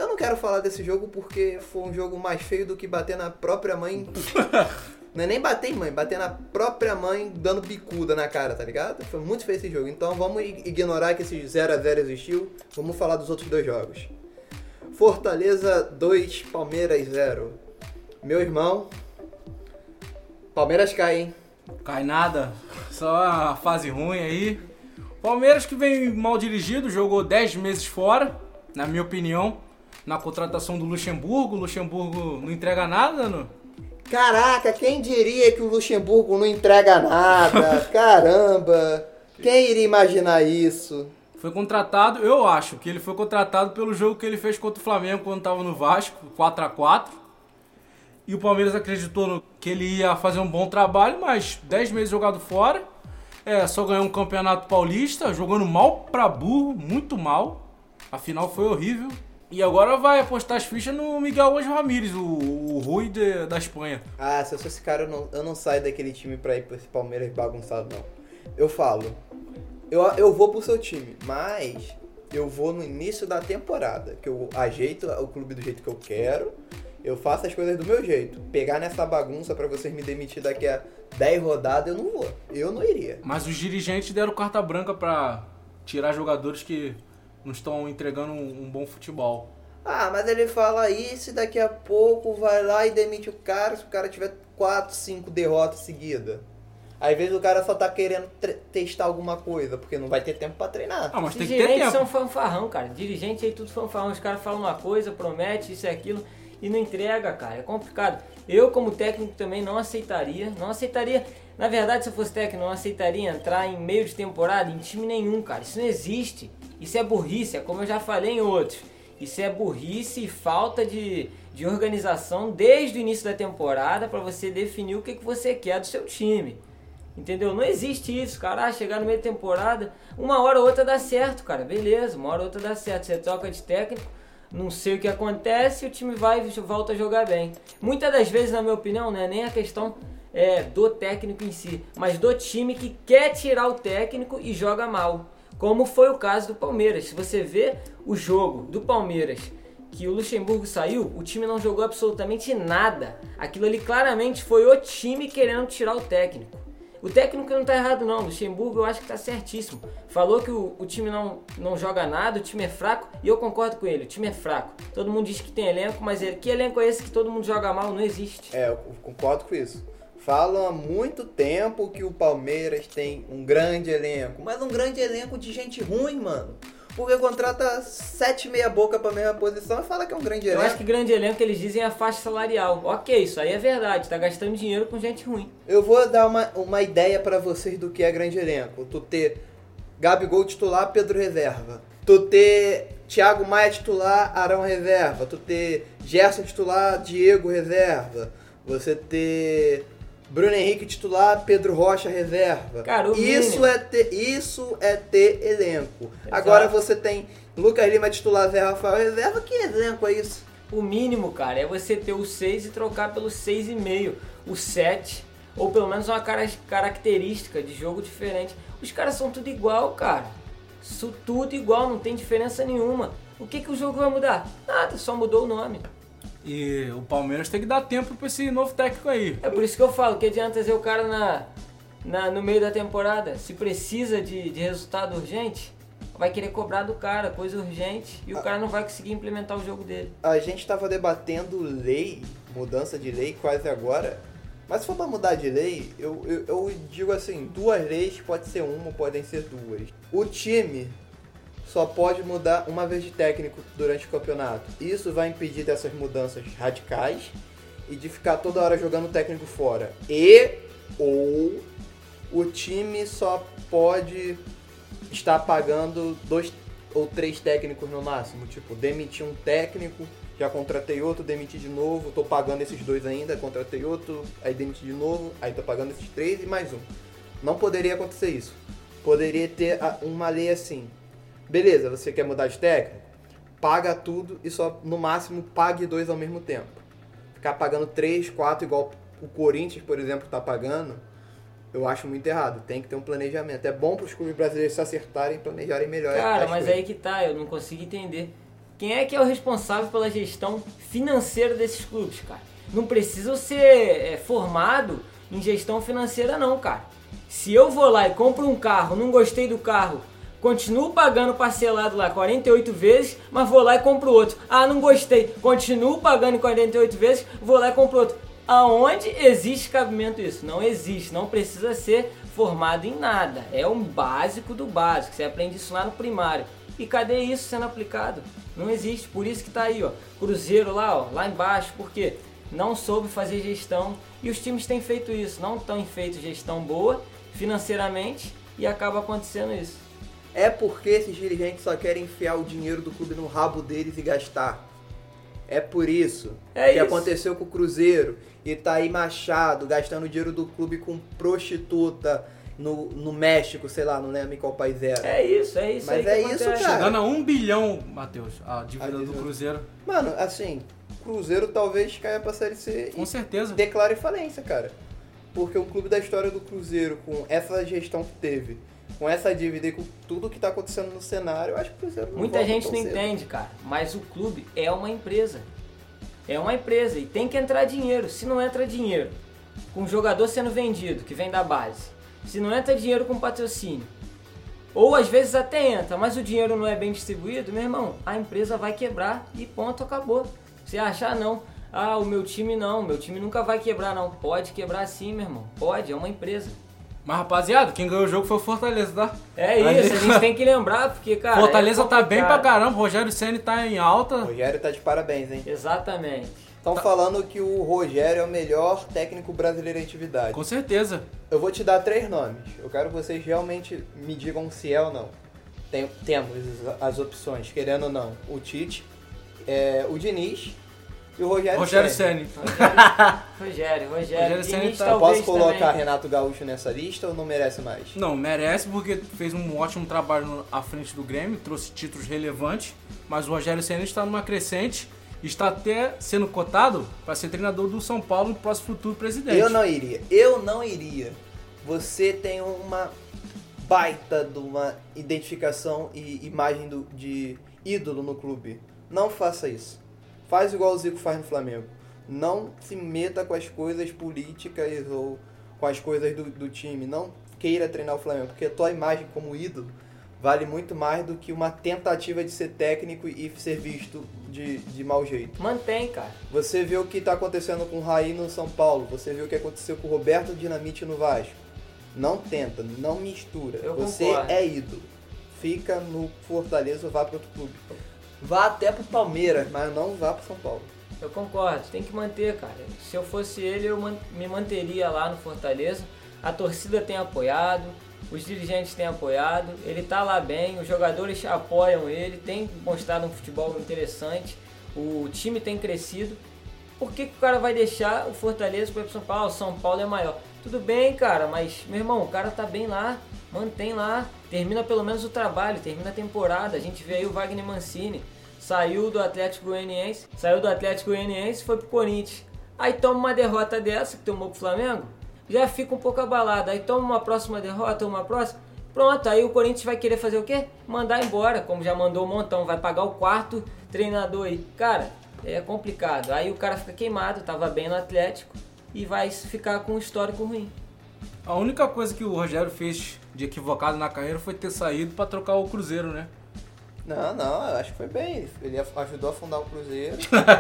Eu não quero falar desse jogo porque foi um jogo mais feio do que bater na própria mãe. Não é nem bater em mãe, bater na própria mãe dando bicuda na cara, tá ligado? Foi muito feio esse jogo. Então vamos ig- ignorar que esse 0x0 existiu. Vamos falar dos outros dois jogos. Fortaleza 2, Palmeiras 0. Meu irmão. Palmeiras cai, hein? Cai nada. Só a fase ruim aí. Palmeiras que vem mal dirigido, jogou 10 meses fora, na minha opinião. Na contratação do Luxemburgo. O Luxemburgo não entrega nada, não? Caraca, quem diria que o Luxemburgo não entrega nada? Caramba! Quem iria imaginar isso? Foi contratado, eu acho que ele foi contratado pelo jogo que ele fez contra o Flamengo quando estava no Vasco, 4 a 4 E o Palmeiras acreditou que ele ia fazer um bom trabalho, mas 10 meses jogado fora. É, só ganhou um campeonato paulista, jogando mal pra burro, muito mal. A final foi horrível. E agora vai apostar as fichas no Miguel Anjo Ramírez, o, o Rui de- da Espanha. Ah, se eu sou esse cara, eu não, eu não saio daquele time pra ir pra esse Palmeiras bagunçado, não. Eu falo, eu, eu vou pro seu time, mas eu vou no início da temporada, que eu ajeito o clube do jeito que eu quero, eu faço as coisas do meu jeito. Pegar nessa bagunça pra vocês me demitir daqui a 10 rodadas, eu não vou. Eu não iria. Mas os dirigentes deram carta branca pra tirar jogadores que não estão entregando um, um bom futebol. Ah, mas ele fala isso e daqui a pouco vai lá e demite o cara se o cara tiver 4, 5 derrotas seguidas. Às vezes o cara só tá querendo testar alguma coisa, porque não vai ter tempo pra treinar. Ah, mas tem que ter Dirigentes tempo. são fanfarrão, cara. Dirigente aí tudo fanfarrão. Os caras falam uma coisa, promete isso e aquilo e não entrega, cara. É complicado. Eu, como técnico, também não aceitaria. Não aceitaria. Na verdade, se eu fosse técnico, não aceitaria entrar em meio de temporada em time nenhum, cara. Isso não existe. Isso é burrice. É como eu já falei em outros. Isso é burrice e falta de, de organização desde o início da temporada para você definir o que, que você quer do seu time. Entendeu? Não existe isso, cara. Ah, chegar no meio da temporada, uma hora ou outra dá certo, cara. Beleza, uma hora ou outra dá certo. Você troca de técnico, não sei o que acontece, o time vai volta a jogar bem. Muitas das vezes, na minha opinião, não é nem a questão é, do técnico em si, mas do time que quer tirar o técnico e joga mal. Como foi o caso do Palmeiras. Se você vê o jogo do Palmeiras que o Luxemburgo saiu, o time não jogou absolutamente nada. Aquilo ali claramente foi o time querendo tirar o técnico. O técnico não tá errado não, o Luxemburgo eu acho que tá certíssimo. Falou que o, o time não, não joga nada, o time é fraco, e eu concordo com ele, o time é fraco. Todo mundo diz que tem elenco, mas ele, que elenco é esse que todo mundo joga mal? Não existe. É, eu concordo com isso. Falam há muito tempo que o Palmeiras tem um grande elenco, mas um grande elenco de gente ruim, mano. Porque contrata sete meia boca pra mesma posição e fala que é um grande Eu elenco. acho que grande elenco eles dizem é a faixa salarial. Ok, isso aí é verdade, tá gastando dinheiro com gente ruim. Eu vou dar uma, uma ideia pra vocês do que é grande elenco. Tu ter Gabigol titular, Pedro reserva. Tu ter Thiago Maia titular, Arão reserva. Tu ter Gerson titular, Diego reserva. Você ter Bruno Henrique titular, Pedro Rocha reserva. Cara, o isso mínimo. é ter isso é ter elenco. Agora você tem Lucas Lima titular, Zé Rafael reserva. Que elenco é isso? O mínimo, cara, é você ter o 6 e trocar pelo 6,5, o 7, ou pelo menos uma cara- característica de jogo diferente. Os caras são tudo igual, cara. Isso tudo igual, não tem diferença nenhuma. O que, que o jogo vai mudar? Nada, só mudou o nome. E o Palmeiras tem que dar tempo pra esse novo técnico aí. É por isso que eu falo que adianta trazer o cara na, na- no meio da temporada. Se precisa de, de resultado urgente, vai querer cobrar do cara, coisa urgente, e o cara não vai conseguir implementar o jogo dele. A gente tava debatendo lei, mudança de lei quase agora. Mas se for pra mudar de lei, eu, eu, eu digo assim, duas leis pode ser uma, podem ser duas. O time só pode mudar uma vez de técnico durante o campeonato. Isso vai impedir dessas mudanças radicais e de ficar toda hora jogando o técnico fora. E ou o time só pode estar pagando dois ou três técnicos no máximo. Tipo, demitir um técnico, já contratei outro, demiti de novo, tô pagando esses dois ainda, contratei outro, aí demiti de novo, aí tô pagando esses três e mais um. Não poderia acontecer isso. Poderia ter uma lei assim. Beleza, você quer mudar de técnico? Paga tudo e só no máximo pague dois ao mesmo tempo. Ficar pagando três, quatro, igual o Corinthians, por exemplo, tá pagando, eu acho muito errado. Tem que ter um planejamento. É bom para os clubes brasileiros se acertarem e planejarem melhor. Cara, as mas coisas. aí que tá, eu não consigo entender. Quem é que é o responsável pela gestão financeira desses clubes, cara? Não precisa ser é, formado em gestão financeira, não, cara. Se eu vou lá e compro um carro, não gostei do carro, continuo pagando parcelado lá 48 vezes, mas vou lá e compro outro. Ah, não gostei, continuo pagando em 48 vezes, vou lá e compro outro. Aonde existe cabimento isso? Não existe, não precisa ser formado em nada. É um básico do básico, você aprende isso lá no primário. E cadê isso sendo aplicado? Não existe, por isso que tá aí, ó, Cruzeiro lá, ó, lá embaixo, porque não soube fazer gestão e os times têm feito isso, não têm feito gestão boa financeiramente e acaba acontecendo isso. É porque esses dirigentes só querem enfiar o dinheiro do clube no rabo deles e gastar. É por isso É que isso. aconteceu com o Cruzeiro e tá aí Machado gastando o dinheiro do clube com prostituta no, no México, sei lá, não lembro em qual país era. É isso, é isso Mas aí é que isso, cara. Chegando a um bilhão, Matheus, a dívida A do dívida. Cruzeiro. Mano, assim, Cruzeiro talvez caia pra Série C Com e certeza. declare falência, cara. Porque o clube da história do Cruzeiro, com essa gestão que teve, com essa dívida e com tudo que tá acontecendo no cenário, eu acho que o Cruzeiro não Muita gente não cedo. entende, cara, mas o clube é uma empresa. É uma empresa e tem que entrar dinheiro. Se não entra dinheiro com o jogador sendo vendido, que vem da base, se não entra dinheiro com patrocínio, ou às vezes até entra, mas o dinheiro não é bem distribuído, meu irmão, a empresa vai quebrar e ponto, acabou. Você achar não, ah, o meu time não, meu time nunca vai quebrar não. Pode quebrar sim, meu irmão, pode, é uma empresa. Mas rapaziada, quem ganhou o jogo foi o Fortaleza, tá? É isso, a gente tem que lembrar, porque, cara. Fortaleza é tá bem pra caramba, Rogério Senna tá em alta. O Rogério tá de parabéns, hein? Exatamente. Estão falando que o Rogério é o melhor técnico brasileiro em atividade. Com certeza. Eu vou te dar três nomes. Eu quero que vocês realmente me digam se é ou não. Tem- temos as opções, querendo ou não. O Tite, é, o Diniz e o Rogério, Rogério Ceni. Senna. Rogério, Rogério. Rogério Ceni Diniz tá- posso colocar também. Renato Gaúcho nessa lista ou não merece mais? Não, merece porque fez um ótimo trabalho à frente do Grêmio, trouxe títulos relevantes, mas o Rogério Senna está numa crescente e está até sendo cotado para ser treinador do São Paulo no próximo futuro presidente. Eu não iria. Eu não iria. Você tem uma baita de uma identificação e imagem do- de ídolo no clube. Não faça isso. Faz igual o Zico faz no Flamengo. Não se meta com as coisas políticas ou com as coisas do, do time. Não queira treinar o Flamengo, porque a tua imagem como ídolo vale muito mais do que uma tentativa de ser técnico e ser visto de, de mau jeito. Mantém, cara. Você vê o que está acontecendo com o Raí no São Paulo, você vê o que aconteceu com o Roberto Dinamite no Vasco. Não tenta, não mistura. Eu você concordo. é ídolo. fica no Fortaleza ou vá para outro clube. Vá até pro Palmeiras, mas não vá pro São Paulo. Eu concordo, tem que manter, cara. Se eu fosse ele, eu me manteria lá no Fortaleza. A torcida tem apoiado, os dirigentes têm apoiado, ele tá lá bem, os jogadores apoiam ele, tem mostrado um futebol interessante, o time tem crescido. Por que, que o cara vai deixar o Fortaleza para pro São Paulo? São Paulo é maior. Tudo bem, cara, mas meu irmão, o cara tá bem lá, mantém lá, termina pelo menos o trabalho, termina a temporada. A gente vê aí o Wagner Mancini, saiu do Atlético Goianiense, saiu do Atlético Goianiense e foi pro Corinthians. Aí toma uma derrota dessa que tomou pro Flamengo, já fica um pouco abalado. Aí toma uma próxima derrota, uma próxima. Pronto, aí o Corinthians vai querer fazer o quê? Mandar embora, como já mandou um montão, vai pagar o quarto treinador aí. Cara, é complicado. Aí o cara fica queimado, tava bem no Atlético e vai ficar com um histórico ruim. A única coisa que o Rogério fez de equivocado na carreira foi ter saído pra trocar o Cruzeiro, né? Não, não, eu acho que foi bem. Ele ajudou a fundar o Cruzeiro.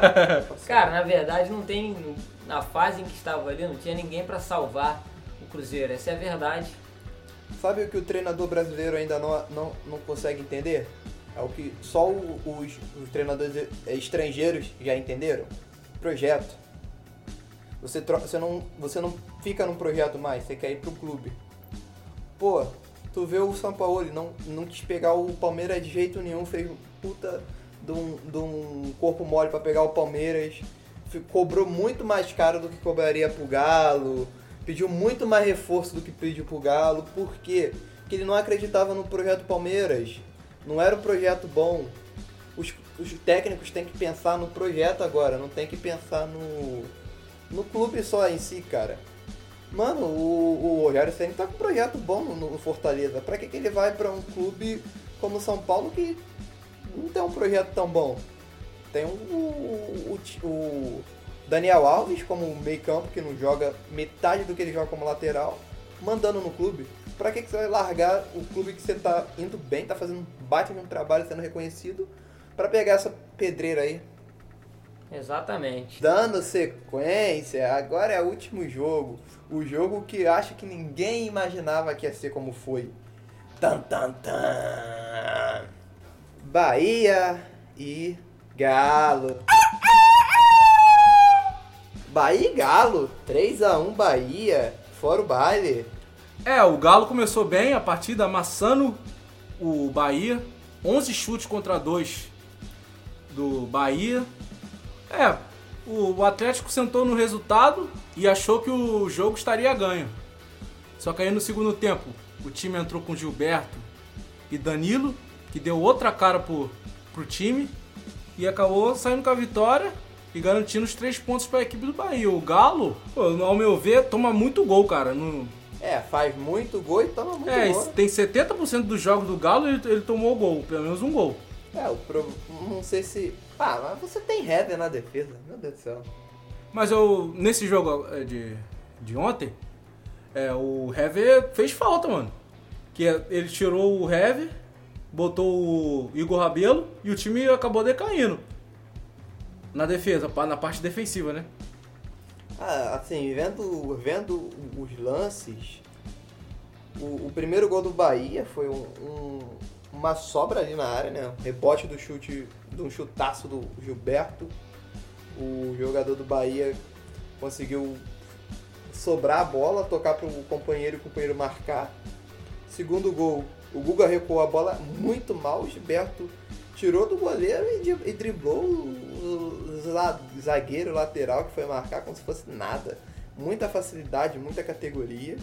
Cara, na verdade não tem. Na fase em que estava ali, não tinha ninguém pra salvar o Cruzeiro. Essa é a verdade. Sabe o que o treinador brasileiro ainda não, não, não consegue entender? É o que só os, os treinadores estrangeiros já entenderam? Projeto. Você, você, não, você não fica num projeto mais, você quer ir pro clube. Pô, tu vê o São Paulo, não, não quis pegar o Palmeiras de jeito nenhum, fez puta de um, de um corpo mole pra pegar o Palmeiras. Cobrou muito mais caro do que cobraria pro Galo. Pediu muito mais reforço do que pediu pro Galo. Por quê? Porque ele não acreditava no projeto Palmeiras. Não era um projeto bom. Os, os técnicos têm que pensar no projeto agora, não tem que pensar no, no clube só em si, cara. Mano, o, o Rogério Ceni tá com um projeto bom no, Fortaleza. Pra que, que ele vai pra um clube como São Paulo que não tem um projeto tão bom? Tem o, o, o- o Daniel Alves como meio campo, que não joga metade do que ele joga como lateral, mandando no clube. Pra que, que você vai largar o clube que você tá indo bem, tá fazendo um baita de um trabalho, sendo reconhecido, pra pegar essa pedreira aí? Exatamente. Dando sequência, agora é o último jogo. O jogo que acho que ninguém imaginava que ia ser como foi. Tan, tan, tan. Bahia e Galo. Bahia e Galo. 3x1 Bahia. Fora o baile. É, o Galo começou bem a partida amassando o Bahia. 11 chutes contra 2 do Bahia. É, o Atlético sentou no resultado e achou que o jogo estaria ganho. Só que aí no segundo tempo o time entrou com Gilberto e Danilo, que deu outra cara pro, pro time e acabou saindo com a vitória e garantindo os três pontos para a equipe do Bahia. O Galo, pô, ao meu ver, toma muito gol, cara. No, É, faz muito gol e toma muito é, gol. né? tem 70% dos jogos do Galo ele, ele tomou gol, pelo menos um gol. É, o pro... não sei se... Ah, mas você tem Hever na defesa. Meu Deus do céu. Mas eu, nesse jogo é, de, de ontem, é, o Hever fez falta, mano. Que é- ele tirou o Hever, botou o Igor Rabelo e o time acabou decaindo. Na defesa, na parte defensiva, né? Ah, assim, vendo, vendo os lances, o, o primeiro gol do Bahia foi um, um- uma sobra ali na área, né? Rebote do chute, de um chutaço do Gilberto. O jogador do Bahia conseguiu sobrar a bola, tocar para o companheiro e o companheiro marcar. Segundo gol, o Guga recuou a bola muito mal, o Gilberto tirou do goleiro e, e driblou o, o za- zagueiro lateral que foi marcar como se fosse nada. Muita facilidade, muita categoria.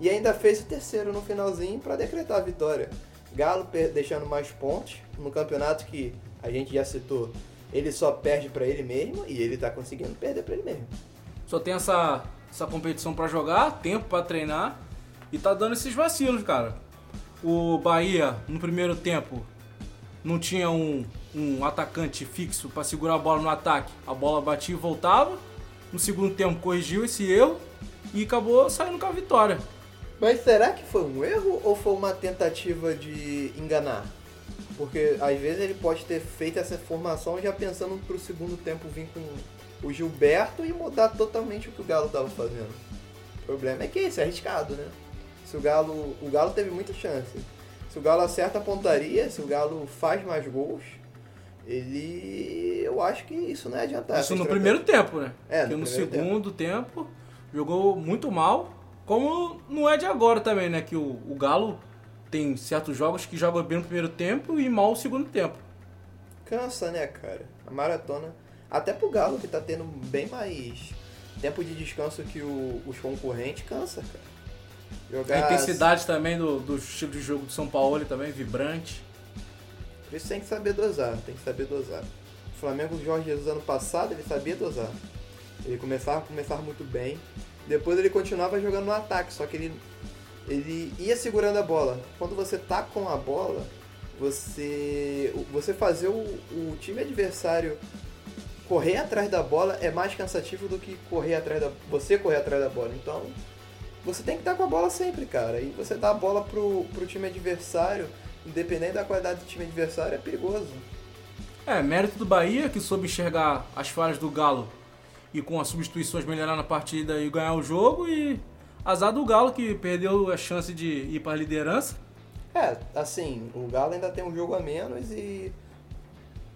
E ainda fez o terceiro no finalzinho para decretar a vitória. Galo deixando mais pontos no campeonato que a gente já citou. Ele só perde para ele mesmo e ele tá conseguindo perder para ele mesmo. Só tem essa, essa competição pra jogar, tempo pra treinar e tá dando esses vacilos, cara. O Bahia, no primeiro tempo, não tinha um, um atacante fixo pra segurar a bola no ataque. A bola batia e voltava. No segundo tempo, corrigiu esse erro e acabou saindo com a vitória. Mas será que foi um erro ou foi uma tentativa de enganar? Porque às vezes ele pode ter feito essa formação já pensando pro segundo tempo vir com o Gilberto e mudar totalmente o que o Galo tava fazendo. O problema é que isso é arriscado, né? Se o Galo. O Galo teve muita chance. Se o Galo acerta a pontaria, se o Galo faz mais gols, ele. Eu acho que isso não é adiantar. Isso no primeiro tempo, né? É, Porque no segundo tempo. jogou muito mal. Como não é de agora também, né? Que o, o Galo tem certos jogos que joga bem no primeiro tempo e mal no segundo tempo. Cansa, né, cara? A maratona. Até pro Galo, que tá tendo bem mais tempo de descanso que o- os concorrentes, cansa, cara. Jogar. A intensidade também do, do estilo de jogo do São Paulo também, vibrante. Por isso tem que saber dosar, tem que saber dosar. O Flamengo, o Jorge Jesus, ano passado, ele sabia dosar. Ele começava, começava muito bem. Depois ele continuava jogando no ataque, só que ele, ele ia segurando a bola. Quando você tá com a bola, você, você fazer o, o time adversário correr atrás da bola é mais cansativo do que correr atrás da você correr atrás da bola. Então, você tem que estar com a bola sempre, cara. E você dá a bola pro, pro time adversário, independente da qualidade do time adversário, é perigoso. É, mérito do Bahia, que soube enxergar as falhas do Galo e com as substituições melhorar na partida e ganhar o jogo. E azar do Galo, que perdeu a chance de ir para a liderança. É, assim, o Galo ainda tem um jogo a menos e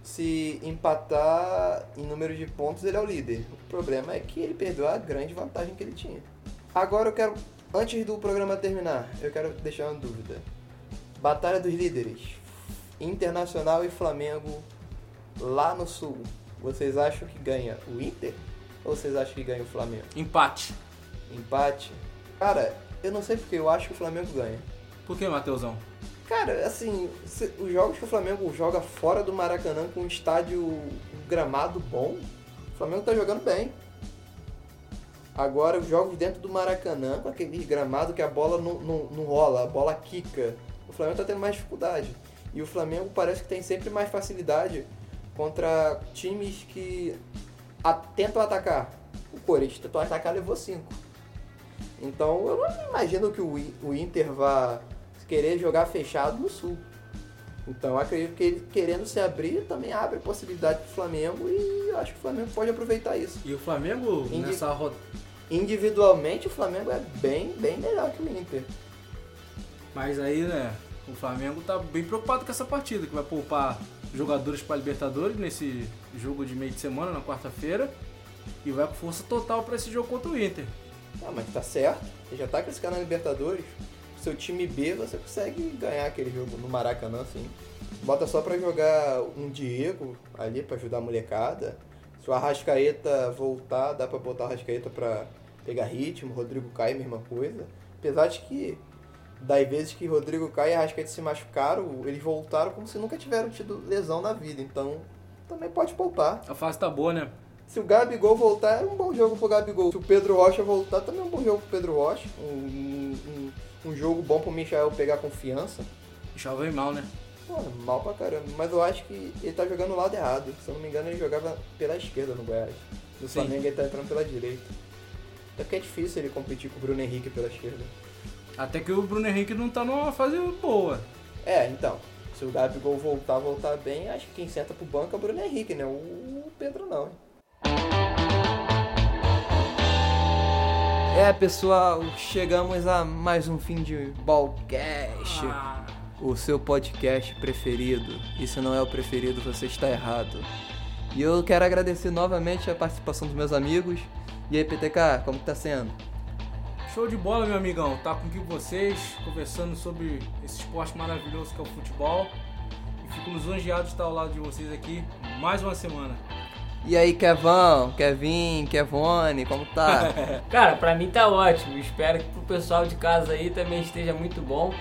se empatar em número de pontos, ele é o líder. O problema é que ele perdeu a grande vantagem que ele tinha. Agora eu quero, antes do programa terminar, eu quero deixar uma dúvida. Batalha dos líderes. Internacional e Flamengo lá no sul. Vocês acham que ganha o Inter ou vocês acham que ganha o Flamengo? Empate. Empate? Cara, eu não sei porque eu acho que o Flamengo ganha. Por que, Matheusão? Cara, assim, os jogos que o Flamengo joga fora do Maracanã com um estádio, um gramado bom, o Flamengo tá jogando bem. Agora, os jogos dentro do Maracanã, com aquele gramado que a bola não, não, não rola, a bola quica, o Flamengo tá tendo mais dificuldade. E o Flamengo parece que tem sempre mais facilidade contra times que a- tentam atacar. O Corinthians tentou atacar, levou 5. Então eu não imagino que o, o Inter vá querer jogar fechado no Sul. Então eu acredito que ele querendo se abrir também abre possibilidade pro Flamengo e eu acho que o Flamengo pode aproveitar isso. E o Flamengo, Indi- nessa rodada. Individualmente o Flamengo é bem, bem melhor que o Inter. Mas aí, né, o Flamengo tá bem preocupado com essa partida, que vai poupar jogadores para Libertadores nesse jogo de meio de semana, na quarta-feira. E vai com força total para esse jogo contra o Inter. Ah, mas tá certo. Você já tá classificado na Libertadores. Seu time B você consegue ganhar aquele jogo no Maracanã, assim. Bota só pra jogar um Diego ali pra ajudar a molecada. Se o Arrascaeta voltar, dá pra botar o Arrascaeta pra pegar ritmo. Rodrigo Caio, mesma coisa. Apesar de que das vezes que Rodrigo Caio e Arrascaeta se machucaram, eles voltaram como se nunca tiveram tido lesão na vida. Então também pode poupar. A fase tá boa, né? Se o Gabigol voltar, é um bom jogo pro Gabigol. Se o Pedro Rocha voltar, também é um bom jogo pro Pedro Rocha. Um, um, um jogo bom pro Michael pegar confiança. Já vem mal, né? Pô, mal pra caramba. Mas eu acho que ele tá jogando o lado errado. Se eu não me engano, ele jogava pela esquerda no Goiás. No Sim. Flamengo ele tá entrando pela direita. Até porque é difícil ele competir com o Bruno Henrique pela esquerda. Até que o Bruno Henrique não tá numa fase boa. É, então. Se o Gabigol voltar, voltar bem, acho que quem senta pro banco é o Bruno Henrique, né? O Pedro não. É, pessoal, chegamos a mais um fim de Ballcast, o seu podcast preferido. E se não é o preferido, você está errado. E eu quero agradecer novamente a participação dos meus amigos. E aí, PTK, como que tá sendo? Show de bola, meu amigão. Tá com vocês, conversando sobre esse esporte maravilhoso que é o futebol. E fico lisonjeado de estar ao lado de vocês aqui mais uma semana. E aí, Kevão, Kevin, Kevone, como tá? Cara, pra mim tá ótimo. Espero que pro pessoal de casa aí também esteja muito bom.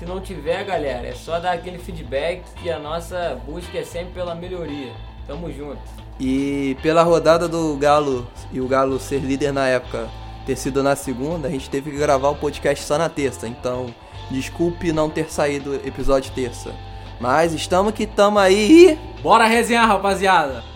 Se não tiver, galera, é só dar aquele feedback que a nossa busca é sempre pela melhoria. Tamo junto. E pela rodada do Galo e o Galo ser líder na época ter sido na segunda, a gente teve que gravar o podcast só na terça. Então, desculpe não ter saído episódio terça. Mas estamos que estamos aí Bora resenhar, rapaziada!